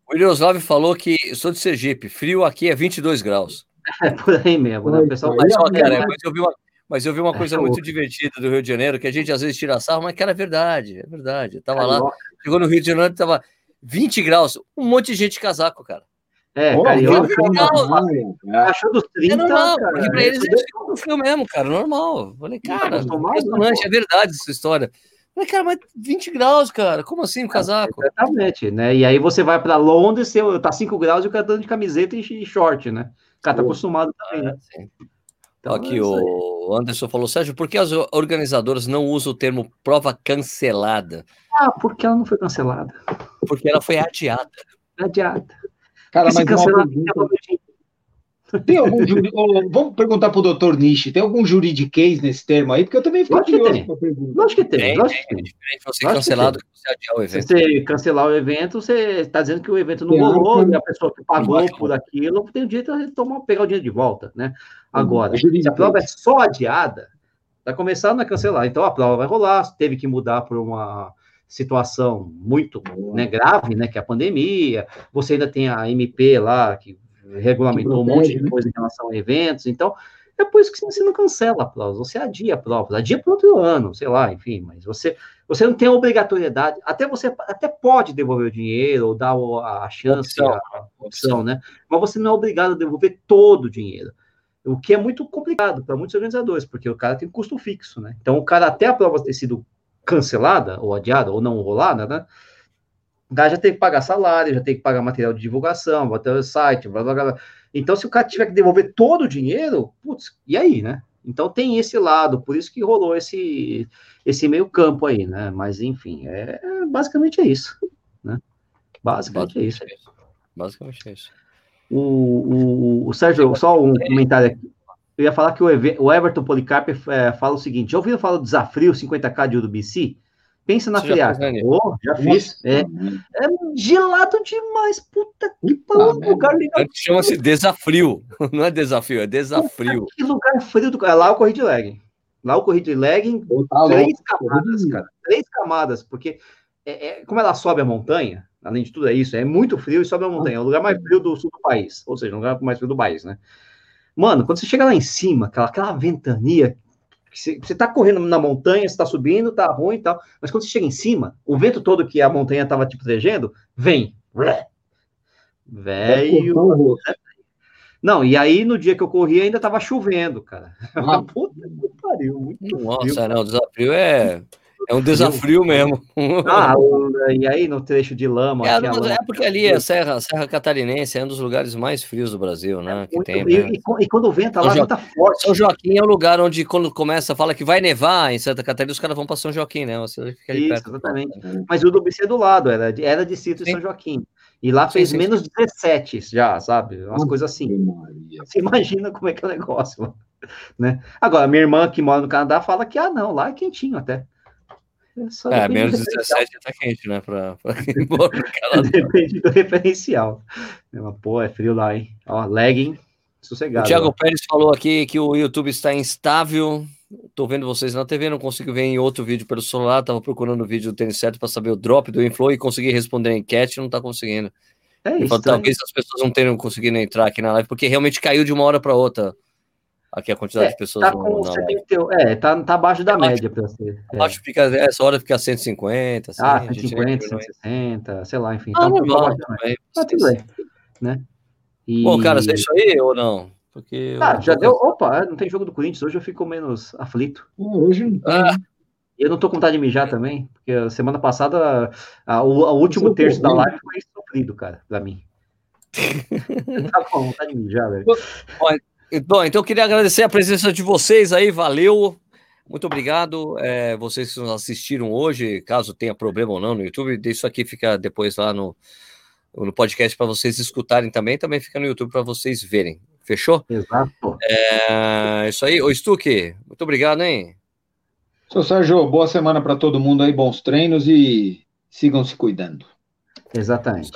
O Ilioslav falou que sou de Sergipe. Frio aqui é 22 graus. É por aí mesmo, né? O pessoal mas, só, cara, mas eu vi uma, mas eu vi uma coisa muito divertida do Rio de Janeiro, que a gente às vezes tira sarro, mas que era verdade, é verdade. Eu tava lá, chegou no Rio de Janeiro, tava 20 graus, um monte de gente de casaco, cara. É, oh, carioca. É Achou dos 30, é normal, cara. Porque pra eles eles ficam frio mesmo, cara, normal. Falei, cara, impressionante, é verdade essa história. Falei, cara, mas 20 graus, cara, como assim o casaco? Exatamente, né? E aí você vai para Londres, você tá 5 graus e o cara tá de camiseta e short, né? O cara tá acostumado também, né? Sim. Então, Aqui é o Anderson falou, Sérgio, por que as organizadoras não usam o termo prova cancelada? Ah, porque ela não foi cancelada. Porque ela foi adiada. Adiada. Cara, mas cancelado, tem algum juri... Vamos perguntar para o doutor Nishi, tem algum juridiquês nesse termo aí? Porque eu também fiquei curioso com a pergunta. Lógico que tem. tem, lógico que tem. É diferente você cancelado que, que você adiar o evento. Se você cancelar o evento, você está dizendo que o evento não rolou, e a pessoa que pagou por aquilo tem o direito de tomar, pegar o dinheiro de volta, né? Agora, se a prova é só adiada, vai começar a cancelar. Então a prova vai rolar, teve que mudar por uma situação muito né, grave, né, que é a pandemia, você ainda tem a MP lá, que regulamentou um monte de né? coisa em relação a eventos, então é por isso que você não cancela a prova, você adia a prova, adia para outro ano, sei lá, enfim, mas você, você não tem a obrigatoriedade, até você até pode devolver o dinheiro ou dar a, chance, opção, a, opção, né? Mas você não é obrigado a devolver todo o dinheiro. O que é muito complicado para muitos organizadores, porque o cara tem custo fixo, né? Então, o cara, até a prova ter sido cancelada, ou adiada, ou não rolada, né? já tem que pagar salário, já tem que pagar material de divulgação, botar o site, blá, blá, blá. Então, se o cara tiver que devolver todo o dinheiro, putz, e aí, né? Então tem esse lado, por isso que rolou esse, esse meio campo aí, né? Mas enfim, é, basicamente é isso, né? Basicamente, é basicamente é isso. Basicamente é isso. O, o, o Sérgio, só um comentário aqui. Eu ia falar que o, Everton Policarpo é, fala o seguinte: já ouviram falar do desafio 50k de UBC? Pensa na friaca. Oh, já fiz. É, é gelado demais. Puta que pariu. lugar Chama-se desafio. Não é desafio, é desafio. que lugar frio do cara. Lá eu corri de legging. Lá eu corri de legging. Tá três camadas, cara. Três camadas. Porque é, é, como ela sobe a montanha, além de tudo é isso, é muito frio e sobe a montanha. É o lugar mais frio do sul do país. Ou seja, o lugar mais frio do país, né? Mano, quando você chega lá em cima, aquela, aquela ventania você está correndo na montanha, está subindo, está ruim e tal, mas quando você chega em cima, o vento todo que a montanha estava te protegendo, vem. Velho. Não, e aí no dia que eu corri ainda estava chovendo, cara. Ah, Puta que pariu, muito Nossa, frio. não, o desafio é é um desafio mesmo. Ah, e aí no trecho de lama. É, lama... é porque ali é Serra, Serra Catarinense, é um dos lugares mais frios do Brasil, né? É que tem, e, né? e, quando o vento lá tá forte. São Joaquim é o lugar onde, quando começa, fala que vai nevar em Santa Catarina, os caras vão para São Joaquim, né? Você fica ali Isso, perto. exatamente. Mas o do BC é do lado, era, era distrito de São Joaquim. E lá fez sim, sim, menos 17 já, sabe? Umas coisas assim. Você imagina como é que é o negócio, né? Agora, minha irmã que mora no Canadá fala que, ah, não, lá é quentinho até. É, é menos 17 tá quente, né? Pra, pra ir embora Depende do referencial. Mas, pô, é frio lá, hein? Ó, legging, sossegado. O Thiago ó. Pérez falou aqui que o YouTube está instável. Tô vendo vocês na TV, não consigo ver em outro vídeo pelo celular. Tava procurando o vídeo do tênis certo para saber o drop do inflow e conseguir responder a enquete, não tá conseguindo. É isso. Talvez as pessoas não tenham conseguido entrar aqui na live, porque realmente caiu de uma hora para outra aqui a quantidade é, de pessoas. Tá com, no, ter, é, tá, tá abaixo da média para você. Acho que fica, essa hora fica 150. Assim, ah, 150, 160, sei lá, enfim. Ah, tá um normal, também. Tá tudo bem, né? E... Bom, cara, você é isso aí ou não? Porque ah, já deu. Opa, não tem jogo do Corinthians, hoje eu fico menos aflito. Hoje não ah. Eu não tô com vontade de mijar também, porque semana passada, a, o, a último terço da live foi sofrido, cara, pra mim. eu tava com vontade de mijar, velho. Bom, então eu queria agradecer a presença de vocês aí, valeu. Muito obrigado. É, vocês que nos assistiram hoje, caso tenha problema ou não no YouTube, isso aqui fica depois lá no, no podcast para vocês escutarem também, também fica no YouTube para vocês verem. Fechou? Exato. É, isso aí. Ô, Stuque, muito obrigado, hein? Seu Sérgio, boa semana para todo mundo aí, bons treinos e sigam se cuidando. Exatamente.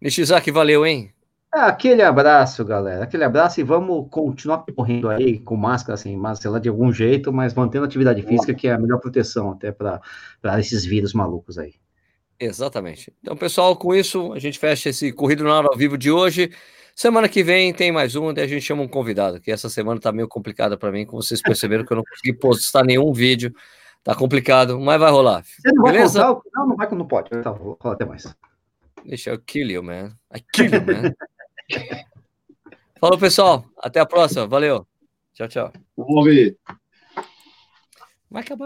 Nishizaki, valeu, hein? Aquele abraço, galera. Aquele abraço e vamos continuar correndo aí com máscara, assim, máscara de algum jeito, mas mantendo atividade física, que é a melhor proteção até para esses vírus malucos aí. Exatamente. Então, pessoal, com isso, a gente fecha esse Corrido na Hora ao vivo de hoje. Semana que vem tem mais um, daí a gente chama um convidado, que essa semana tá meio complicada para mim, como vocês perceberam que eu não consegui postar nenhum vídeo. Tá complicado, mas vai rolar. Você não Beleza? vai postar? Não, não vai que não pode. Tá, até mais. Deixa eu kill you, man. I kill you, man. Falou, pessoal. Até a próxima. Valeu. Tchau, tchau. Vamos ver. Vai acabar.